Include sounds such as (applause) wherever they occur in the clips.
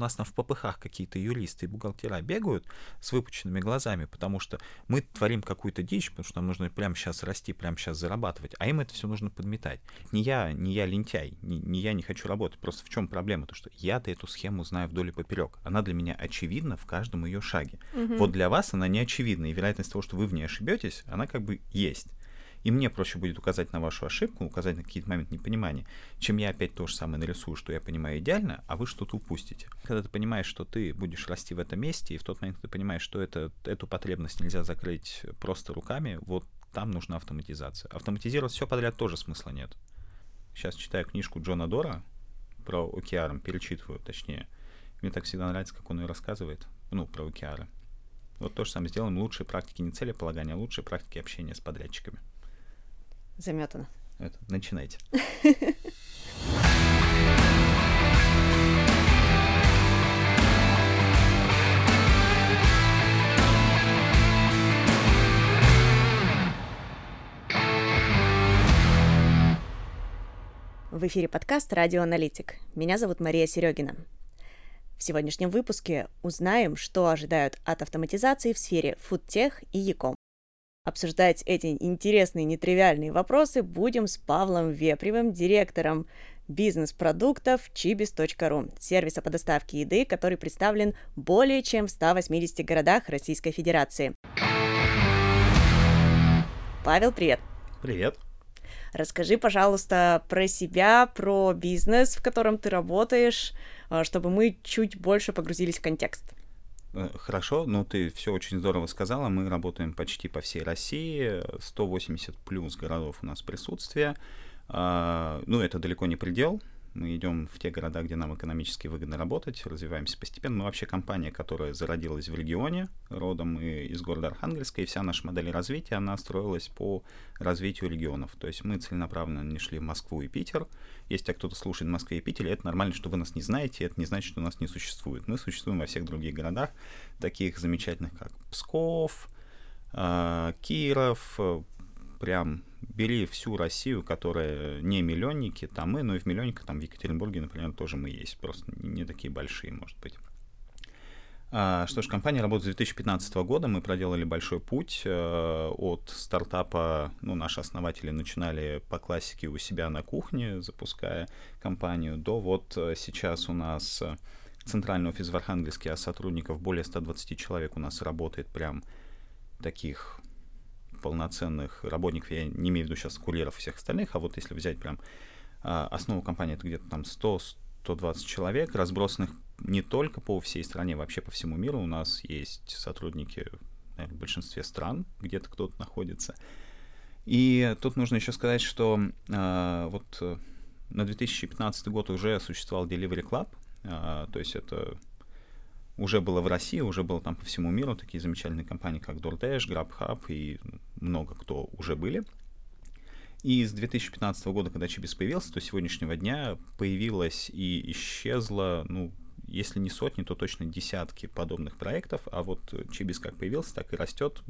нас там в попыхах какие-то юристы и бухгалтера бегают с выпученными глазами, потому что мы творим какую-то дичь, потому что нам нужно прямо сейчас расти, прямо сейчас зарабатывать, а им это все нужно подметать. Не я, не я лентяй, не, не я не хочу работать, просто в чем проблема? То, что я-то эту схему знаю вдоль и поперек. Она для меня очевидна в каждом ее шаге. Угу. Вот для вас она не очевидна, и вероятность того, что вы в ней ошибетесь, она как бы есть и мне проще будет указать на вашу ошибку, указать на какие-то моменты непонимания, чем я опять то же самое нарисую, что я понимаю идеально, а вы что-то упустите. Когда ты понимаешь, что ты будешь расти в этом месте, и в тот момент, ты понимаешь, что это, эту потребность нельзя закрыть просто руками, вот там нужна автоматизация. Автоматизировать все подряд тоже смысла нет. Сейчас читаю книжку Джона Дора про OKR, перечитываю, точнее. Мне так всегда нравится, как он ее рассказывает, ну, про OKR. Вот то же самое сделаем. Лучшие практики не целеполагания, а лучшие практики общения с подрядчиками заметано. Это, начинайте. В эфире подкаст «Радио Аналитик». Меня зовут Мария Серегина. В сегодняшнем выпуске узнаем, что ожидают от автоматизации в сфере фудтех и Яком. Обсуждать эти интересные, нетривиальные вопросы будем с Павлом Вепревым, директором бизнес-продуктов chibis.ru, сервиса по доставке еды, который представлен более чем в 180 городах Российской Федерации. Павел, привет! Привет! Расскажи, пожалуйста, про себя, про бизнес, в котором ты работаешь, э, чтобы мы чуть больше погрузились в контекст. Э, хорошо, ну ты все очень здорово сказала. Мы работаем почти по всей России, 180 плюс городов у нас присутствие. А, ну, это далеко не предел. Мы идем в те города, где нам экономически выгодно работать, развиваемся постепенно. Мы вообще компания, которая зародилась в регионе, родом из города Архангельска, и вся наша модель развития, она строилась по развитию регионов. То есть мы целенаправленно не шли в Москву и Питер. Если кто-то слушает в Москве и Питере, это нормально, что вы нас не знаете, это не значит, что нас не существует. Мы существуем во всех других городах, таких замечательных, как Псков, а, Киров, прям бери всю Россию, которая не миллионники, там мы, но и в миллионниках, там в Екатеринбурге, например, тоже мы есть, просто не такие большие, может быть. А, что ж, компания работает с 2015 года, мы проделали большой путь э, от стартапа, ну, наши основатели начинали по классике у себя на кухне, запуская компанию, до вот э, сейчас у нас э, центральный офис в Архангельске, а сотрудников более 120 человек у нас работает прям таких полноценных работников, я не имею в виду сейчас курьеров и всех остальных, а вот если взять прям а, основу компании, это где-то там 100-120 человек, разбросанных не только по всей стране, вообще по всему миру. У нас есть сотрудники наверное, в большинстве стран, где-то кто-то находится. И тут нужно еще сказать, что э, вот на 2015 год уже существовал Delivery Club, э, то есть это уже было в России, уже было там по всему миру такие замечательные компании, как DoorDash, GrabHub и много кто уже были. И с 2015 года, когда Чибис появился, до сегодняшнего дня появилась и исчезла, ну, если не сотни, то точно десятки подобных проектов, а вот Чибис как появился, так и растет,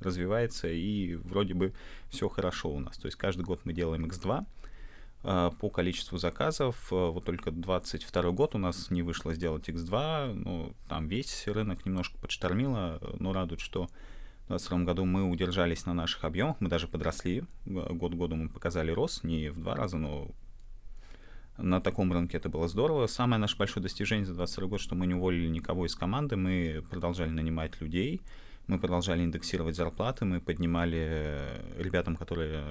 развивается, и вроде бы все хорошо у нас. То есть каждый год мы делаем X2, а, по количеству заказов. А, вот только 22 год у нас не вышло сделать X2. Ну, там весь рынок немножко подштормило, но радует, что 2022 году мы удержались на наших объемах, мы даже подросли. Год году мы показали рост, не в два раза, но на таком рынке это было здорово. Самое наше большое достижение за 22 год, что мы не уволили никого из команды, мы продолжали нанимать людей, мы продолжали индексировать зарплаты, мы поднимали ребятам, которые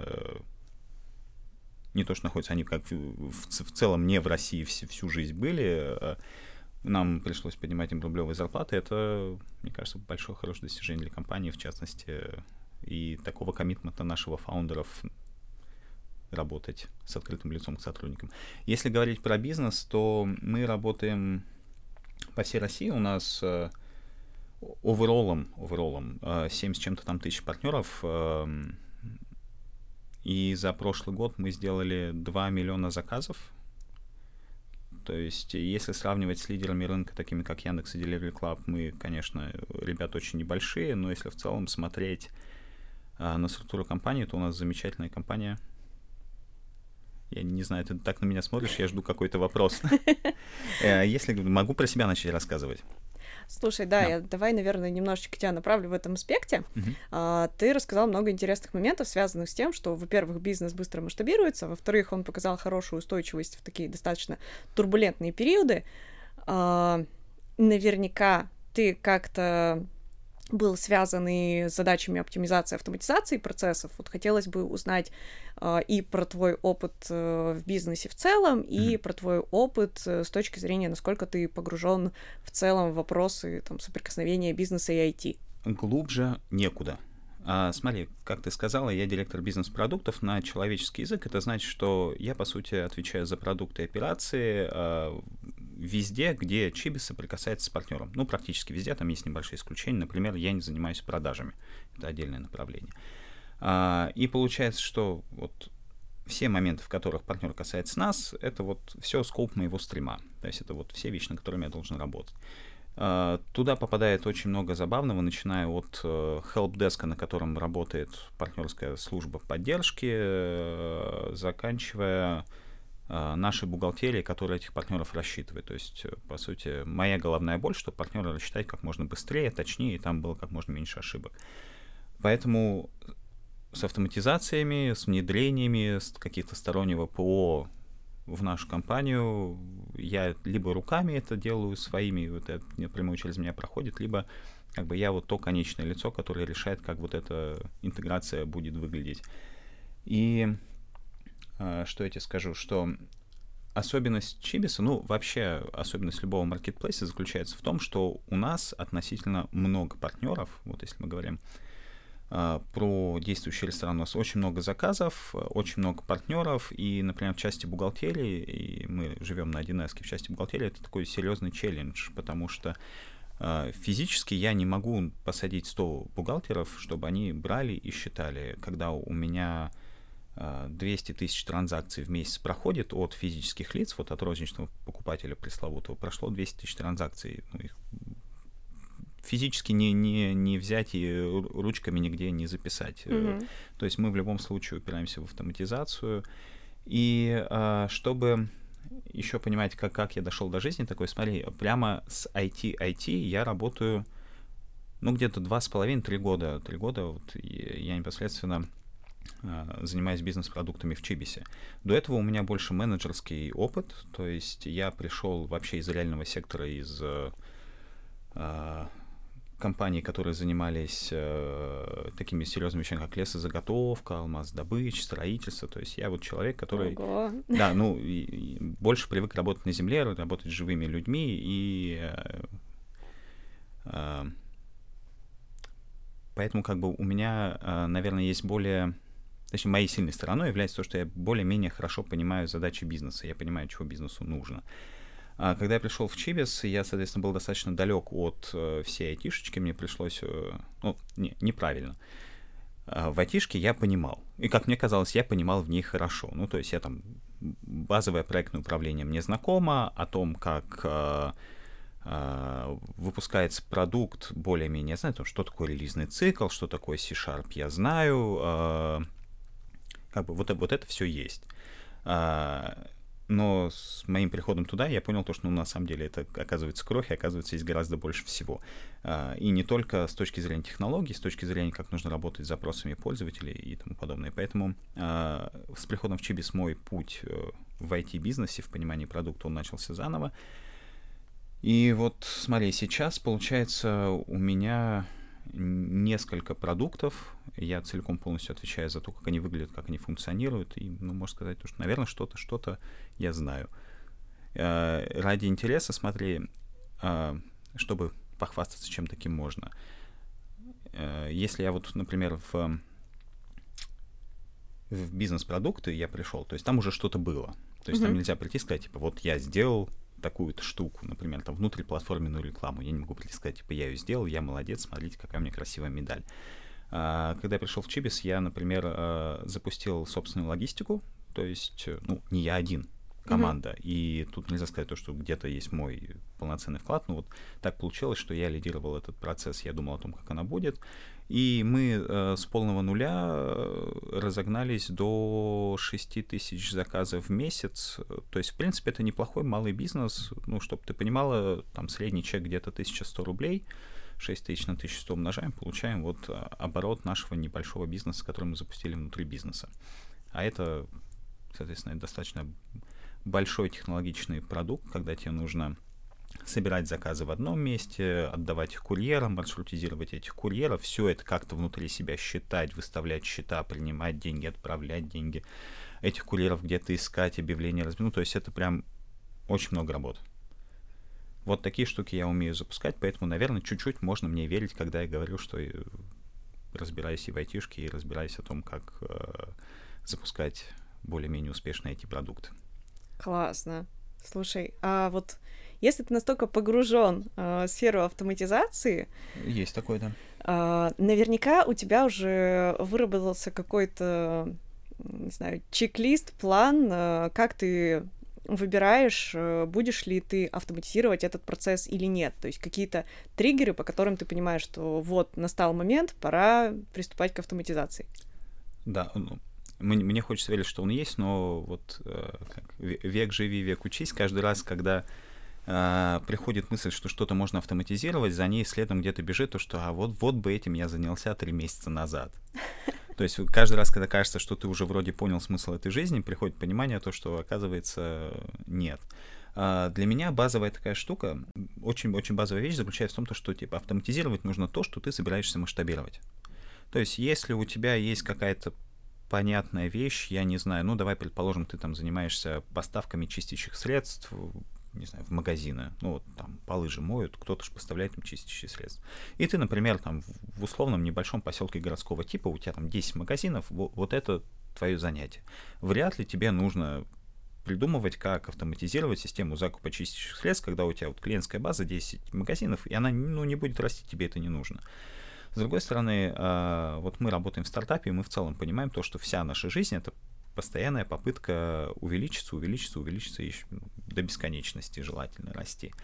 не то, что находятся, они как в, в, в целом не в России всю, всю жизнь были, а нам пришлось поднимать им рублевые зарплаты. Это, мне кажется, большое хорошее достижение для компании, в частности, и такого коммитмента нашего фаундеров работать с открытым лицом к сотрудникам. Если говорить про бизнес, то мы работаем по всей России. У нас оверолом, оверолом 7 с чем-то там тысяч партнеров. Эм, и за прошлый год мы сделали 2 миллиона заказов. То есть, если сравнивать с лидерами рынка, такими как Яндекс и Delivery Club, мы, конечно, ребята очень небольшие, но если в целом смотреть а, на структуру компании, то у нас замечательная компания. Я не знаю, ты так на меня смотришь, я жду какой-то вопрос. (laughs) Э, если могу про себя начать рассказывать. Слушай, да, да. Я, давай, наверное, немножечко тебя направлю в этом аспекте. Uh-huh. А, ты рассказал много интересных моментов, связанных с тем, что, во-первых, бизнес быстро масштабируется, во-вторых, он показал хорошую устойчивость в такие достаточно турбулентные периоды. А, наверняка ты как-то был связан и с задачами оптимизации, автоматизации процессов. Вот хотелось бы узнать э, и про твой опыт э, в бизнесе в целом, и mm-hmm. про твой опыт э, с точки зрения, насколько ты погружен в целом в вопросы там, соприкосновения бизнеса и IT. Глубже некуда. А, смотри, как ты сказала, я директор бизнес-продуктов на человеческий язык. Это значит, что я, по сути, отвечаю за продукты и операции а, везде, где Чиби соприкасается с партнером. Ну, практически везде, там есть небольшие исключения. Например, я не занимаюсь продажами. Это отдельное направление. А, и получается, что вот все моменты, в которых партнер касается нас, это вот все скоп моего стрима. То есть это вот все вещи, на которыми я должен работать. А, туда попадает очень много забавного, начиная от э, helpdesk, на котором работает партнерская служба поддержки, э, заканчивая нашей бухгалтерией, которая этих партнеров рассчитывает. То есть, по сути, моя головная боль, чтобы партнера рассчитать как можно быстрее, точнее, и там было как можно меньше ошибок. Поэтому с автоматизациями, с внедрениями, с каких-то стороннего ПО в нашу компанию. Я либо руками это делаю своими, вот это напрямую через меня проходит, либо как бы я вот то конечное лицо, которое решает, как вот эта интеграция будет выглядеть. И э, что я тебе скажу, что особенность Чибиса, ну, вообще особенность любого маркетплейса заключается в том, что у нас относительно много партнеров, вот если мы говорим а, про действующий ресторан. У нас очень много заказов, очень много партнеров, и, например, в части бухгалтерии, и мы живем на 1С, в части бухгалтерии это такой серьезный челлендж, потому что а, физически я не могу посадить 100 бухгалтеров, чтобы они брали и считали. Когда у меня 200 а, тысяч транзакций в месяц проходит от физических лиц, вот от розничного покупателя пресловутого, прошло 200 тысяч транзакций, ну, их физически не, не, не взять и ручками нигде не записать. Mm-hmm. То есть мы в любом случае упираемся в автоматизацию. И а, чтобы еще понимать, как, как я дошел до жизни такой, смотри, прямо с IT-IT я работаю, ну, где-то два с половиной, три года. Три года вот я непосредственно а, занимаюсь бизнес-продуктами в Чибисе. До этого у меня больше менеджерский опыт, то есть я пришел вообще из реального сектора, из а, компаний, которые занимались э, такими серьезными вещами, как лесозаготовка, алмаз-добыча, строительство. То есть я вот человек, который... Ого. Да, ну, и, и больше привык работать на земле, работать с живыми людьми, и... Э, э, поэтому как бы у меня, э, наверное, есть более... Точнее, моей сильной стороной является то, что я более-менее хорошо понимаю задачи бизнеса, я понимаю, чего бизнесу нужно. А когда я пришел в Чибис, я, соответственно, был достаточно далек от э, всей айтишечки, мне пришлось, э, ну, не, неправильно. А в айтишке я понимал, и, как мне казалось, я понимал в ней хорошо. Ну, то есть я там, базовое проектное управление мне знакомо, о том, как э, выпускается продукт, более-менее я знаю, что такое релизный цикл, что такое C-Sharp, я знаю, как бы вот, вот это все есть. А, но с моим приходом туда я понял то, что ну, на самом деле это оказывается кровь, и оказывается есть гораздо больше всего. А, и не только с точки зрения технологий, с точки зрения, как нужно работать с запросами пользователей и тому подобное. Поэтому а, с приходом в Чибис мой путь э, в IT-бизнесе, в понимании продукта, он начался заново. И вот смотри, сейчас, получается, у меня несколько продуктов. Я целиком полностью отвечаю за то, как они выглядят, как они функционируют. И, ну, можно сказать, что, наверное, что-то, что-то я знаю. Э, ради интереса, смотри, э, чтобы похвастаться чем таким можно. Э, если я вот, например, в, в бизнес-продукты я пришел, то есть там уже что-то было. То есть mm-hmm. там нельзя прийти и сказать, типа, вот я сделал такую-то штуку, например, там внутриплатформенную рекламу. Я не могу прийти сказать, типа, я ее сделал, я молодец, смотрите, какая у меня красивая медаль. А, когда я пришел в Чибис, я, например, а, запустил собственную логистику, то есть, э, ну, не я один, команда. Mm-hmm. И тут нельзя сказать то, что где-то есть мой полноценный вклад. Но вот так получилось, что я лидировал этот процесс, я думал о том, как она будет. И мы э, с полного нуля э, разогнались до 6 тысяч заказов в месяц. То есть, в принципе, это неплохой малый бизнес. Ну, чтобы ты понимала, там средний чек где-то 1100 рублей. 6 тысяч на 1100 умножаем, получаем вот э, оборот нашего небольшого бизнеса, который мы запустили внутри бизнеса. А это, соответственно, достаточно большой технологичный продукт, когда тебе нужно собирать заказы в одном месте, отдавать их курьерам, маршрутизировать этих курьеров, все это как-то внутри себя считать, выставлять счета, принимать деньги, отправлять деньги, этих курьеров где-то искать, объявления разместить. Ну, то есть это прям очень много работы. Вот такие штуки я умею запускать, поэтому, наверное, чуть-чуть можно мне верить, когда я говорю, что разбираюсь и в айтишке, и разбираюсь о том, как э, запускать более-менее успешные эти продукты. Классно. Слушай, а вот если ты настолько погружен э, в сферу автоматизации... Есть такое, да. Э, наверняка у тебя уже выработался какой-то, не знаю, чек-лист, план, э, как ты выбираешь, э, будешь ли ты автоматизировать этот процесс или нет. То есть какие-то триггеры, по которым ты понимаешь, что вот настал момент, пора приступать к автоматизации. Да, ну, мне, хочется верить, что он есть, но вот э, как, век живи, век учись. Каждый раз, когда э, приходит мысль, что что-то можно автоматизировать, за ней следом где-то бежит то, что а вот, вот бы этим я занялся три месяца назад. (laughs) То есть каждый раз, когда кажется, что ты уже вроде понял смысл этой жизни, приходит понимание то, что оказывается нет. А для меня базовая такая штука, очень-очень базовая вещь заключается в том, что типа автоматизировать нужно то, что ты собираешься масштабировать. То есть если у тебя есть какая-то понятная вещь, я не знаю, ну давай предположим, ты там занимаешься поставками чистящих средств, не знаю, в магазины, ну вот там полы же моют, кто-то же поставляет им чистящие средства. И ты, например, там в условном небольшом поселке городского типа, у тебя там 10 магазинов, вот, это твое занятие. Вряд ли тебе нужно придумывать, как автоматизировать систему закупа чистящих средств, когда у тебя вот клиентская база 10 магазинов, и она ну, не будет расти, тебе это не нужно. С другой стороны, а, вот мы работаем в стартапе, и мы в целом понимаем то, что вся наша жизнь — это постоянная попытка увеличиться, увеличиться, увеличиться еще до бесконечности желательно расти.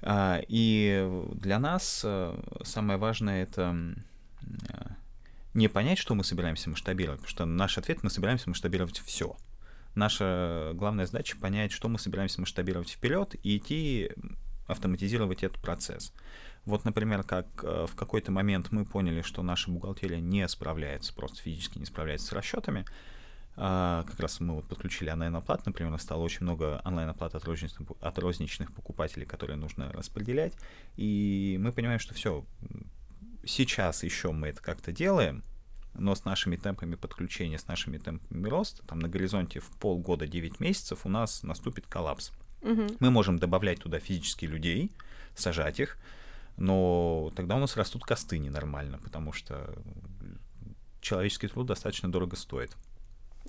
А, и для нас а, самое важное — это не понять, что мы собираемся масштабировать, потому что наш ответ — мы собираемся масштабировать все. Наша главная задача — понять, что мы собираемся масштабировать вперед и идти автоматизировать этот процесс. Вот, например, как э, в какой-то момент мы поняли, что наша бухгалтерия не справляется, просто физически не справляется с расчетами. А, как раз мы вот подключили онлайн-оплат, например, стало очень много онлайн-оплат от розничных, от розничных покупателей, которые нужно распределять. И мы понимаем, что все, сейчас еще мы это как-то делаем, но с нашими темпами подключения, с нашими темпами роста, там на горизонте в полгода, 9 месяцев у нас наступит коллапс. Угу. Мы можем добавлять туда физических людей, сажать их, но тогда у нас растут косты ненормально, потому что человеческий труд достаточно дорого стоит.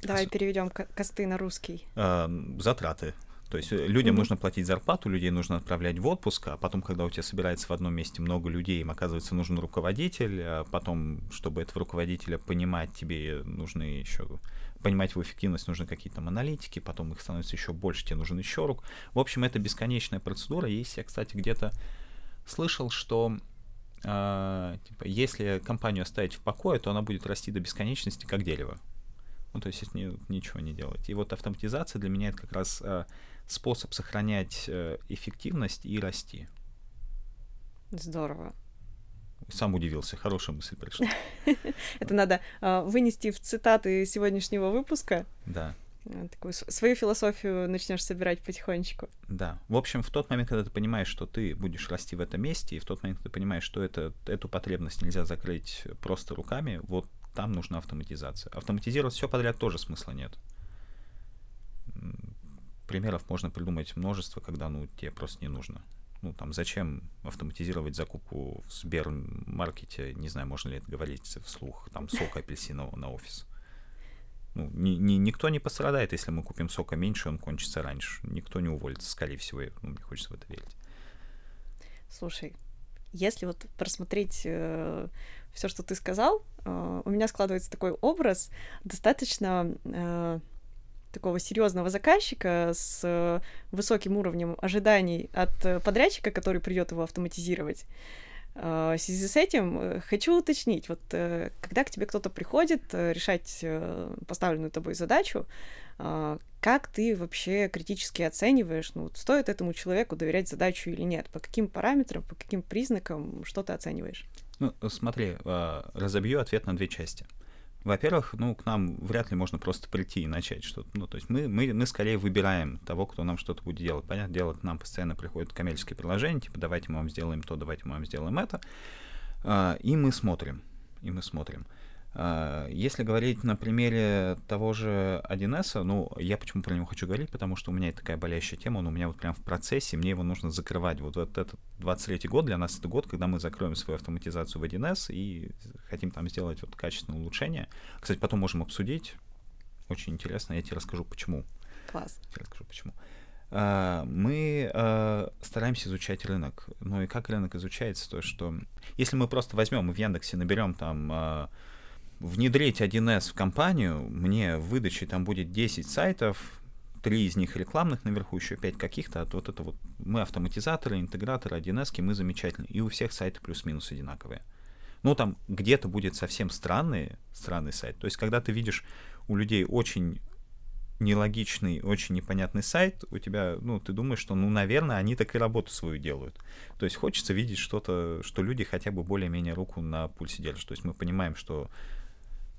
Давай переведем косты на русский. А, затраты. То есть э, людям mm-hmm. нужно платить зарплату, людей нужно отправлять в отпуск, а потом, когда у тебя собирается в одном месте много людей, им оказывается нужен руководитель, а потом, чтобы этого руководителя понимать, тебе нужны еще понимать его эффективность, нужны какие-то там аналитики, потом их становится еще больше, тебе нужен еще рук. В общем, это бесконечная процедура. Есть, я, кстати, где-то слышал, что э, типа, если компанию оставить в покое, то она будет расти до бесконечности, как дерево. Ну, то есть, если ничего не делать. И вот автоматизация для меня это как раз э, способ сохранять э, эффективность и расти. Здорово. Сам удивился, хорошая мысль пришла. (laughs) Это надо э, вынести в цитаты сегодняшнего выпуска. Да. Э, такую свою философию начнешь собирать потихонечку. Да. В общем, в тот момент, когда ты понимаешь, что ты будешь расти в этом месте, и в тот момент, когда ты понимаешь, что это, эту потребность нельзя закрыть просто руками, вот там нужна автоматизация. Автоматизировать все подряд тоже смысла нет. Примеров можно придумать множество, когда ну, тебе просто не нужно. Ну, там, зачем автоматизировать закупку в Сбермаркете, не знаю, можно ли это говорить вслух, там, сока апельсинового на офис. Ну, ни, ни, никто не пострадает, если мы купим сока меньше, он кончится раньше. Никто не уволится, скорее всего. Ну, мне хочется в это верить. Слушай, если вот просмотреть э, все, что ты сказал, э, у меня складывается такой образ достаточно э, такого серьезного заказчика с э, высоким уровнем ожиданий от э, подрядчика, который придет его автоматизировать. Э, в связи с этим хочу уточнить, вот когда к тебе кто-то приходит решать поставленную тобой задачу, как ты вообще критически оцениваешь, ну, стоит этому человеку доверять задачу или нет? По каким параметрам, по каким признакам, что ты оцениваешь? Ну, смотри, разобью ответ на две части. Во-первых, ну, к нам вряд ли можно просто прийти и начать что-то. Ну, то есть мы, мы, мы скорее выбираем того, кто нам что-то будет делать. Понятное дело, к нам постоянно приходят коммерческие приложения, типа, давайте мы вам сделаем то, давайте мы вам сделаем это. А, и мы смотрим, и мы смотрим. А, если говорить на примере того же 1С, ну, я почему про него хочу говорить, потому что у меня такая болящая тема, он у меня вот прям в процессе, мне его нужно закрывать. Вот, этот 23 год для нас это год, когда мы закроем свою автоматизацию в 1С и хотим там сделать вот качественное улучшение. Кстати, потом можем обсудить. Очень интересно, я тебе расскажу, почему. Класс. Я тебе расскажу, почему. А, мы а, стараемся изучать рынок. Ну и как рынок изучается, то что если мы просто возьмем и в Яндексе наберем там внедрить 1С в компанию, мне в выдаче там будет 10 сайтов, три из них рекламных наверху, еще пять каких-то, а вот это вот мы автоматизаторы, интеграторы, 1С, мы замечательные, и у всех сайты плюс-минус одинаковые. Ну, там где-то будет совсем странный, странный сайт. То есть, когда ты видишь у людей очень нелогичный, очень непонятный сайт, у тебя, ну, ты думаешь, что, ну, наверное, они так и работу свою делают. То есть хочется видеть что-то, что люди хотя бы более-менее руку на пульсе держат. То есть мы понимаем, что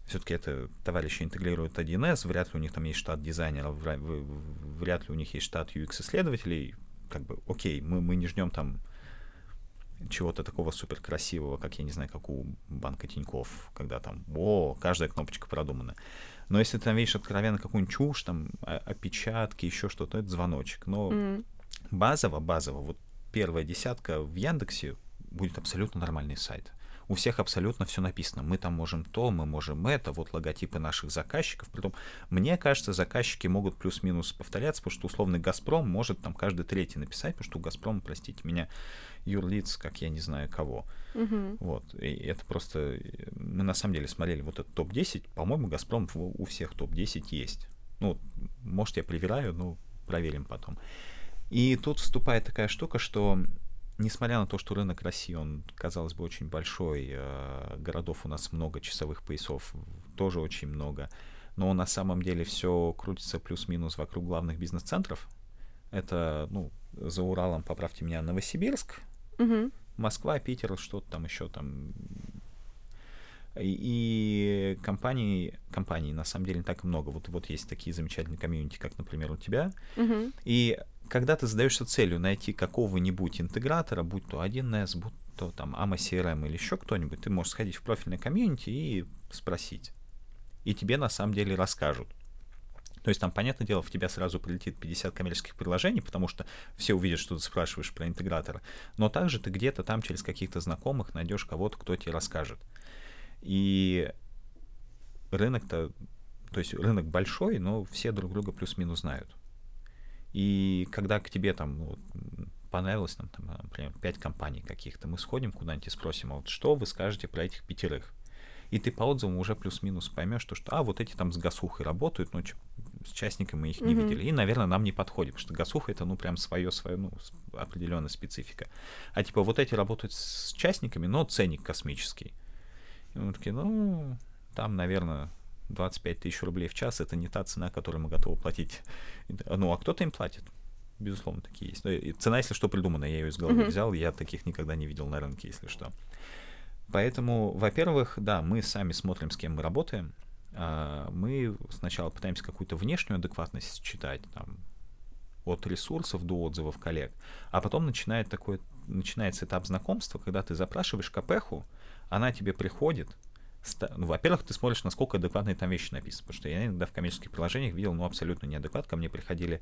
все-таки это товарищи интегрируют 1С, вряд ли у них там есть штат дизайнеров, вряд ли у них есть штат UX-исследователей. Как бы, окей, мы, мы не ждем там чего-то такого супер красивого, как, я не знаю, как у банка Тиньков, когда там, о, каждая кнопочка продумана. Но если ты там видишь откровенно какую-нибудь чушь, там, опечатки, еще что-то, это звоночек. Но mm. базово, базово, вот первая десятка в Яндексе будет абсолютно нормальный сайт у всех абсолютно все написано. Мы там можем то, мы можем это, вот логотипы наших заказчиков. Притом, мне кажется, заказчики могут плюс-минус повторяться, потому что условный Газпром может там каждый третий написать, потому что у Газпрома, простите меня, юрлиц, как я не знаю кого. Угу. Вот. И это просто... Мы на самом деле смотрели вот этот топ-10. По-моему, Газпром у всех топ-10 есть. Ну, может, я привираю, но проверим потом. И тут вступает такая штука, что несмотря на то, что рынок России, он, казалось бы, очень большой, э, городов у нас много, часовых поясов тоже очень много, но на самом деле все крутится плюс-минус вокруг главных бизнес-центров. Это, ну, за Уралом, поправьте меня, Новосибирск, угу. Москва, Питер, что-то там еще там. И, и компаний, компаний на самом деле не так много. Вот, вот есть такие замечательные комьюнити, как, например, у тебя. Угу. И когда ты задаешься целью найти какого-нибудь интегратора, будь то 1С, будь то там AMA CRM или еще кто-нибудь, ты можешь сходить в профильное комьюнити и спросить. И тебе на самом деле расскажут. То есть там, понятное дело, в тебя сразу прилетит 50 коммерческих приложений, потому что все увидят, что ты спрашиваешь про интегратора. Но также ты где-то там через каких-то знакомых найдешь кого-то, кто тебе расскажет. И рынок-то, то есть рынок большой, но все друг друга плюс-минус знают. И когда к тебе там ну, понравилось, нам, там, например, пять компаний каких-то, мы сходим куда-нибудь и спросим, а вот что вы скажете про этих пятерых? И ты по отзывам уже плюс-минус поймешь, что, что а, вот эти там с гасухой работают, но с частниками мы их не mm-hmm. видели. И, наверное, нам не подходит, потому что гасуха это, ну, прям свое, свое, ну, определенная специфика. А типа вот эти работают с частниками, но ценник космический. И мы такие, ну, там, наверное, 25 тысяч рублей в час это не та цена, которую мы готовы платить. Ну, а кто-то им платит. Безусловно, такие есть. И цена, если что, придумана, я ее из головы mm-hmm. взял, я таких никогда не видел на рынке, если что. Поэтому, во-первых, да, мы сами смотрим, с кем мы работаем. А, мы сначала пытаемся какую-то внешнюю адекватность читать, там, от ресурсов до отзывов коллег, а потом начинает такой, начинается этап знакомства, когда ты запрашиваешь КПХу, она тебе приходит, ну, во-первых, ты смотришь, насколько адекватные там вещи написаны, потому что я иногда в коммерческих приложениях видел, ну, абсолютно неадекват. Ко мне приходили,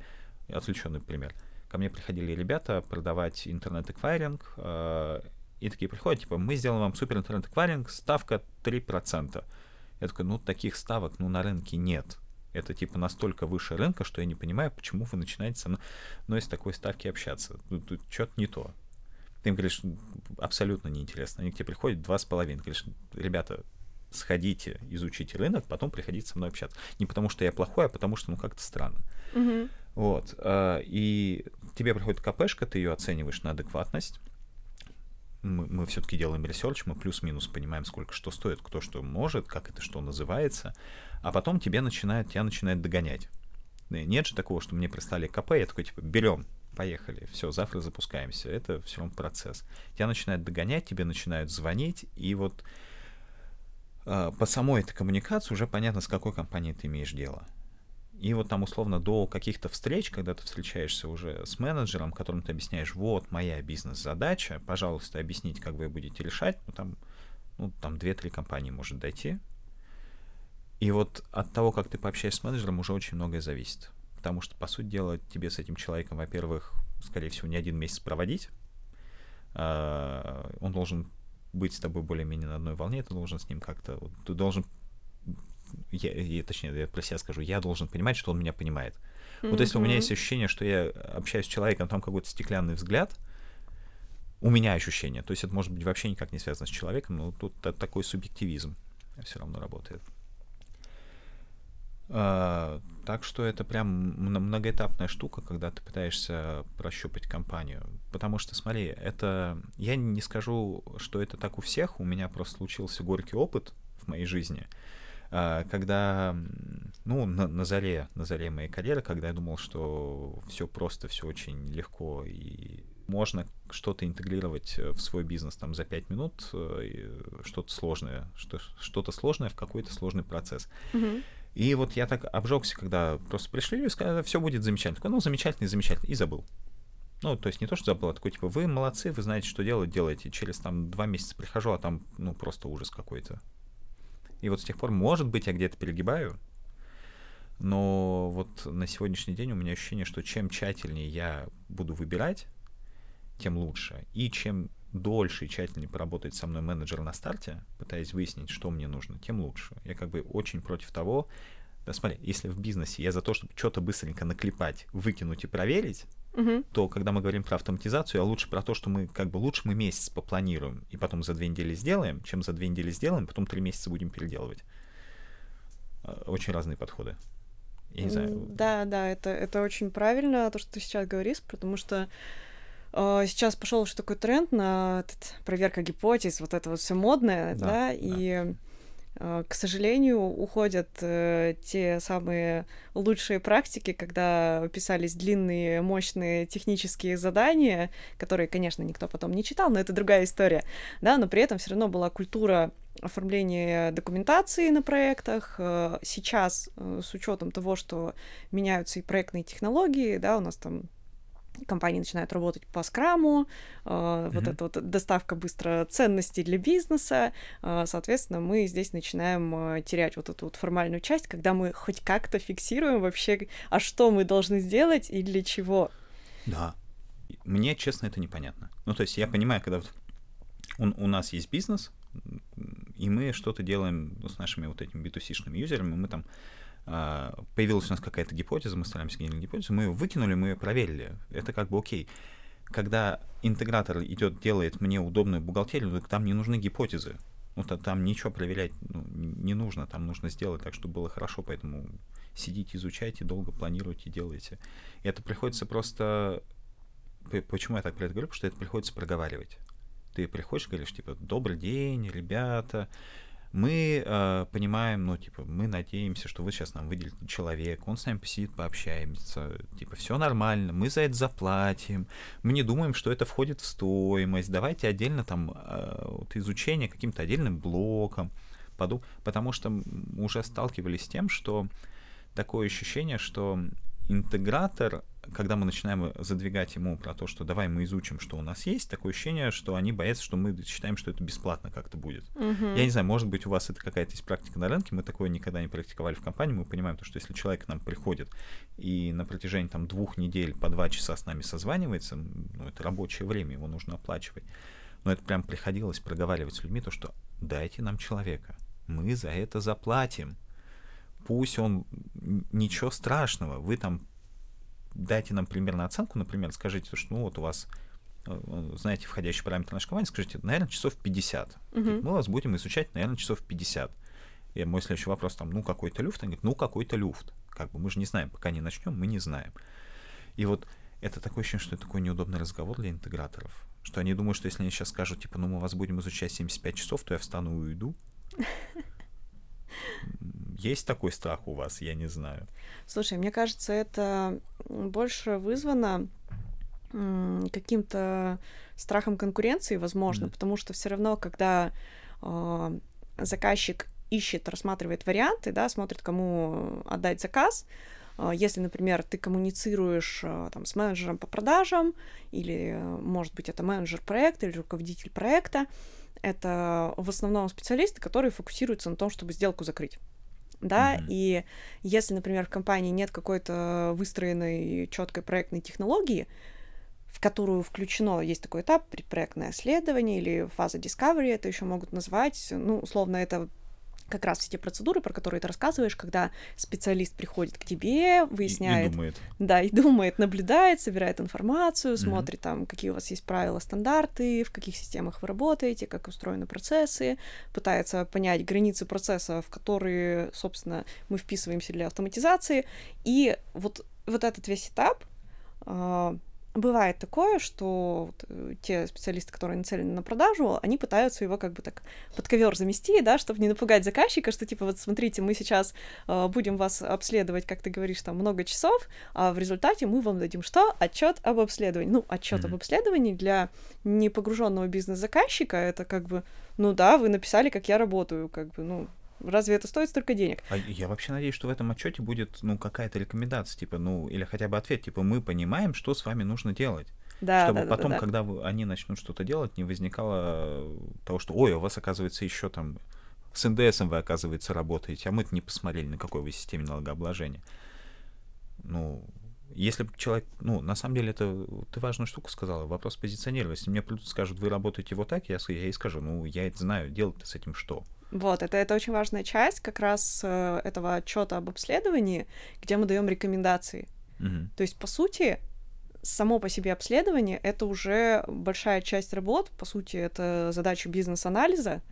отвлеченный пример, ко мне приходили ребята продавать интернет-эквайринг, э, и такие приходят, типа, мы сделаем вам супер интернет-эквайринг, ставка 3%. Я такой, ну, таких ставок, ну, на рынке нет. Это, типа, настолько выше рынка, что я не понимаю, почему вы начинаете со мной с такой ставки общаться. Тут, тут что-то не то. Ты им говоришь, абсолютно неинтересно. Они к тебе приходят два с половиной. Говоришь, ребята, сходите, изучите рынок, потом приходите со мной общаться. Не потому что я плохой, а потому что, ну, как-то странно. Мгм. Вот. э, И тебе приходит КПшка, ты ее оцениваешь на адекватность. Мы, мы все-таки делаем research, мы плюс-минус понимаем, сколько что стоит, кто что может, как это что называется. А потом тебе начинает, тебя начинает догонять. Нет же такого, что мне прислали КП, я такой, типа, берем, поехали, все, завтра запускаемся. Это все равно процесс. Тебя начинают догонять, тебе начинают звонить, и вот по самой этой коммуникации уже понятно, с какой компанией ты имеешь дело. И вот там условно до каких-то встреч, когда ты встречаешься уже с менеджером, которому ты объясняешь, вот моя бизнес-задача, пожалуйста, объясните, как вы будете решать, ну там, ну, там 2-3 компании может дойти. И вот от того, как ты пообщаешься с менеджером, уже очень многое зависит. Потому что, по сути дела, тебе с этим человеком, во-первых, скорее всего, не один месяц проводить. А, Он должен быть с тобой более-менее на одной волне, ты должен с ним как-то... Ты должен... Я, я- точнее, я про себя скажу, я должен понимать, что он меня понимает. Вот если у меня есть ощущение, что я общаюсь с человеком, там какой-то стеклянный взгляд, у меня ощущение, то есть это может быть вообще никак не связано с человеком, но тут та- такой субъективизм все равно работает. А, так что это прям мно- многоэтапная штука, когда ты пытаешься прощупать компанию. Потому что, смотри, это... Я не скажу, что это так у всех, у меня просто случился горький опыт в моей жизни, а, когда, ну, на, на заре, на заре моей карьеры, когда я думал, что все просто, все очень легко и можно что-то интегрировать э, в свой бизнес там за 5 минут, э, что-то сложное, что, что-то сложное в какой-то сложный процесс. Мгм. И вот я так обжегся, когда просто пришли и сказали, все будет замечательно. Такой, ну, замечательно, замечательно. И забыл. Ну, то есть не то, что забыл, а такой, типа, вы молодцы, вы знаете, что делать, делаете. Через там два месяца прихожу, а там, ну, просто ужас какой-то. И вот с тех пор, может быть, я где-то перегибаю, но вот на сегодняшний день у меня ощущение, что чем тщательнее я буду выбирать, тем лучше. И чем дольше и тщательнее поработает со мной менеджер на старте, пытаясь выяснить, что мне нужно, тем лучше. Я как бы очень против того, да смотри, если в бизнесе я за то, чтобы что-то быстренько наклепать, выкинуть и проверить, Мгм. то когда мы говорим про автоматизацию, я лучше про то, что мы как бы лучше мы месяц попланируем и потом за две недели сделаем, чем за две недели сделаем, потом три месяца будем переделывать. А, Очень разные подходы. Я не знаю. Да, да, это, это очень правильно, то, что ты сейчас говоришь, потому что э, сейчас пошел уже такой тренд на этот, проверка гипотез, вот это вот все модное, Да, да, и, э, к сожалению, уходят э, те самые лучшие практики, когда писались длинные, мощные технические задания, которые, конечно, никто потом не читал, но это другая история, да, но при этом все равно была культура оформления документации на проектах. Э, Сейчас, э, с учетом того, что меняются и проектные технологии, да, у нас там компании начинают работать по скраму, э, вот Мгм. эта вот доставка быстро ценностей для бизнеса, э, соответственно, мы здесь начинаем э, терять вот эту вот формальную часть, когда мы хоть как-то фиксируем вообще, а что мы должны сделать и для чего. Да. Мне, честно, это непонятно. Ну, то есть я понимаю, когда вот у, у нас есть бизнес, и мы что-то делаем ну, с нашими вот этими B2C-шными юзерами, мы там появилась у нас какая-то гипотеза, мы стараемся генерировать гипотезу, мы ее выкинули, мы ее проверили. Это как бы окей. Когда интегратор идет, делает мне удобную бухгалтерию, так там не нужны гипотезы. Ну, то там ничего проверять ну, не нужно, там нужно сделать так, чтобы было хорошо, поэтому сидите, изучайте, долго планируйте, делайте. И это приходится просто... Почему я так про это говорю? Потому что это приходится проговаривать. Ты приходишь говоришь, типа, добрый день, ребята, мы э, понимаем, ну, типа, мы надеемся, что вы сейчас нам выделите человека, он с нами посидит, пообщаемся, типа, все нормально, мы за это заплатим, мы не думаем, что это входит в стоимость, давайте отдельно там э, вот изучение каким-то отдельным блоком, поду- потому что м, уже сталкивались с тем, что такое ощущение, что интегратор, когда мы начинаем задвигать ему про то, что давай мы изучим, что у нас есть, такое ощущение, что они боятся, что мы считаем, что это бесплатно как-то будет. Мгм. Я не знаю, может быть, у вас это какая-то есть практика на рынке, мы такое никогда не практиковали в компании, мы понимаем, то, что если человек к нам приходит и на протяжении там двух недель по два часа с нами созванивается, ну, это рабочее время, его нужно оплачивать. Но это прям приходилось проговаривать с людьми, то, что дайте нам человека, мы за это заплатим. Пусть он ничего страшного, вы там дайте нам примерно оценку, например, скажите, что ну вот у вас э, знаете, входящий параметр нашей компании, скажите, наверное, часов 50. Мгм. Мы вас будем изучать, наверное, часов 50. И мой следующий вопрос там, ну, какой-то люфт? Они говорят, ну, какой-то люфт. Как бы мы же не знаем, пока не начнем, мы не знаем. И вот это такое ощущение, что это такой неудобный разговор для интеграторов. Что они думают, что если они сейчас скажут, типа, ну, мы вас будем изучать 75 часов, то я встану и уйду. (laughs) Есть такой страх у вас, я не знаю. Слушай, мне кажется, это больше вызвано каким-то страхом конкуренции, возможно, mm. потому что все равно, когда э, заказчик ищет, рассматривает варианты, да, смотрит, кому отдать заказ, э, если, например, ты коммуницируешь э, там, с менеджером по продажам, или, может быть, это менеджер проекта или руководитель проекта, это в основном специалисты, которые фокусируются на том, чтобы сделку закрыть да, mm-hmm. и если, например, в компании нет какой-то выстроенной четкой проектной технологии, в которую включено, есть такой этап, предпроектное исследование или фаза discovery, это еще могут назвать, ну, условно, это как раз все те процедуры, про которые ты рассказываешь, когда специалист приходит к тебе, выясняет... И, и думает. Да, и думает, наблюдает, собирает информацию, mm-hmm. смотрит там, какие у вас есть правила, стандарты, в каких системах вы работаете, как устроены процессы, пытается понять границы процесса, в которые, собственно, мы вписываемся для автоматизации. И вот, вот этот весь этап а, бывает такое, что вот э, те специалисты, которые нацелены на продажу, они пытаются его как бы так под ковер замести, да, чтобы не напугать заказчика, что типа вот смотрите, мы сейчас э, будем вас обследовать, как ты говоришь, там много часов, а в результате мы вам дадим что? Отчет об обследовании. Ну, отчет mm-hmm. об обследовании для непогруженного бизнес-заказчика это как бы, ну да, вы написали, как я работаю, как бы, ну, Разве это стоит столько денег? А я вообще надеюсь, что в этом отчете будет, ну, какая-то рекомендация, типа, ну, или хотя бы ответ, типа, мы понимаем, что с вами нужно делать. Да, чтобы да, потом, да, да. когда вы, они начнут что-то делать, не возникало того, что, ой, у вас, оказывается, еще там с НДСом вы, оказывается, работаете, а мы-то не посмотрели, на какой вы системе налогообложения. Ну, если человек, ну, на самом деле, это ты важную штуку сказала, вопрос позиционирования. Если мне придут скажут, вы работаете вот так, я, я и скажу, ну, я это знаю, делать с этим что? Вот, это, это очень важная часть как раз э, этого отчета об обследовании, где мы даем рекомендации. Mm-hmm. То есть, по сути, само по себе обследование это уже большая часть работ, по сути, это задача бизнес-анализа,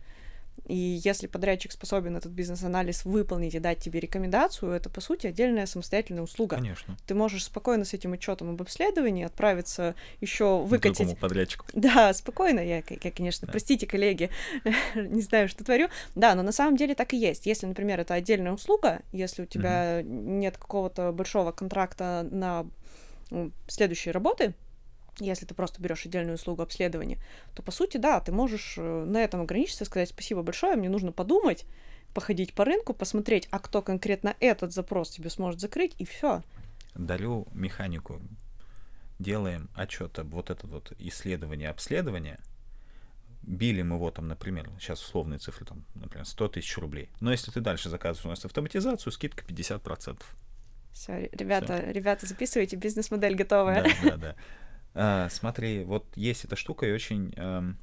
и если подрядчик способен этот бизнес-анализ выполнить и дать тебе рекомендацию, это, по сути, отдельная самостоятельная услуга. Конечно. Ты можешь спокойно с этим отчетом об обследовании отправиться еще выкатить... Другому подрядчику. (laughs) Да, спокойно. Я, я конечно, да. простите, коллеги, (laughs) не знаю, что творю. Да, но на самом деле так и есть. Если, например, это отдельная услуга, если у тебя угу. нет какого-то большого контракта на следующие работы, если ты просто берешь отдельную услугу обследования, то по сути, да, ты можешь э, на этом ограничиться, сказать спасибо большое, мне нужно подумать, походить по рынку, посмотреть, а кто конкретно этот запрос тебе сможет закрыть, и все. Дарю механику. Делаем отчет об вот это вот исследование, обследование. Били мы его там, например, сейчас условные цифры, там, например, 100 тысяч рублей. Но если ты дальше заказываешь у нас автоматизацию, скидка 50%. Все, ребята, Всё. ребята, записывайте, бизнес-модель готовая. Да, да, да. А, смотри, вот есть эта штука и очень... Эм,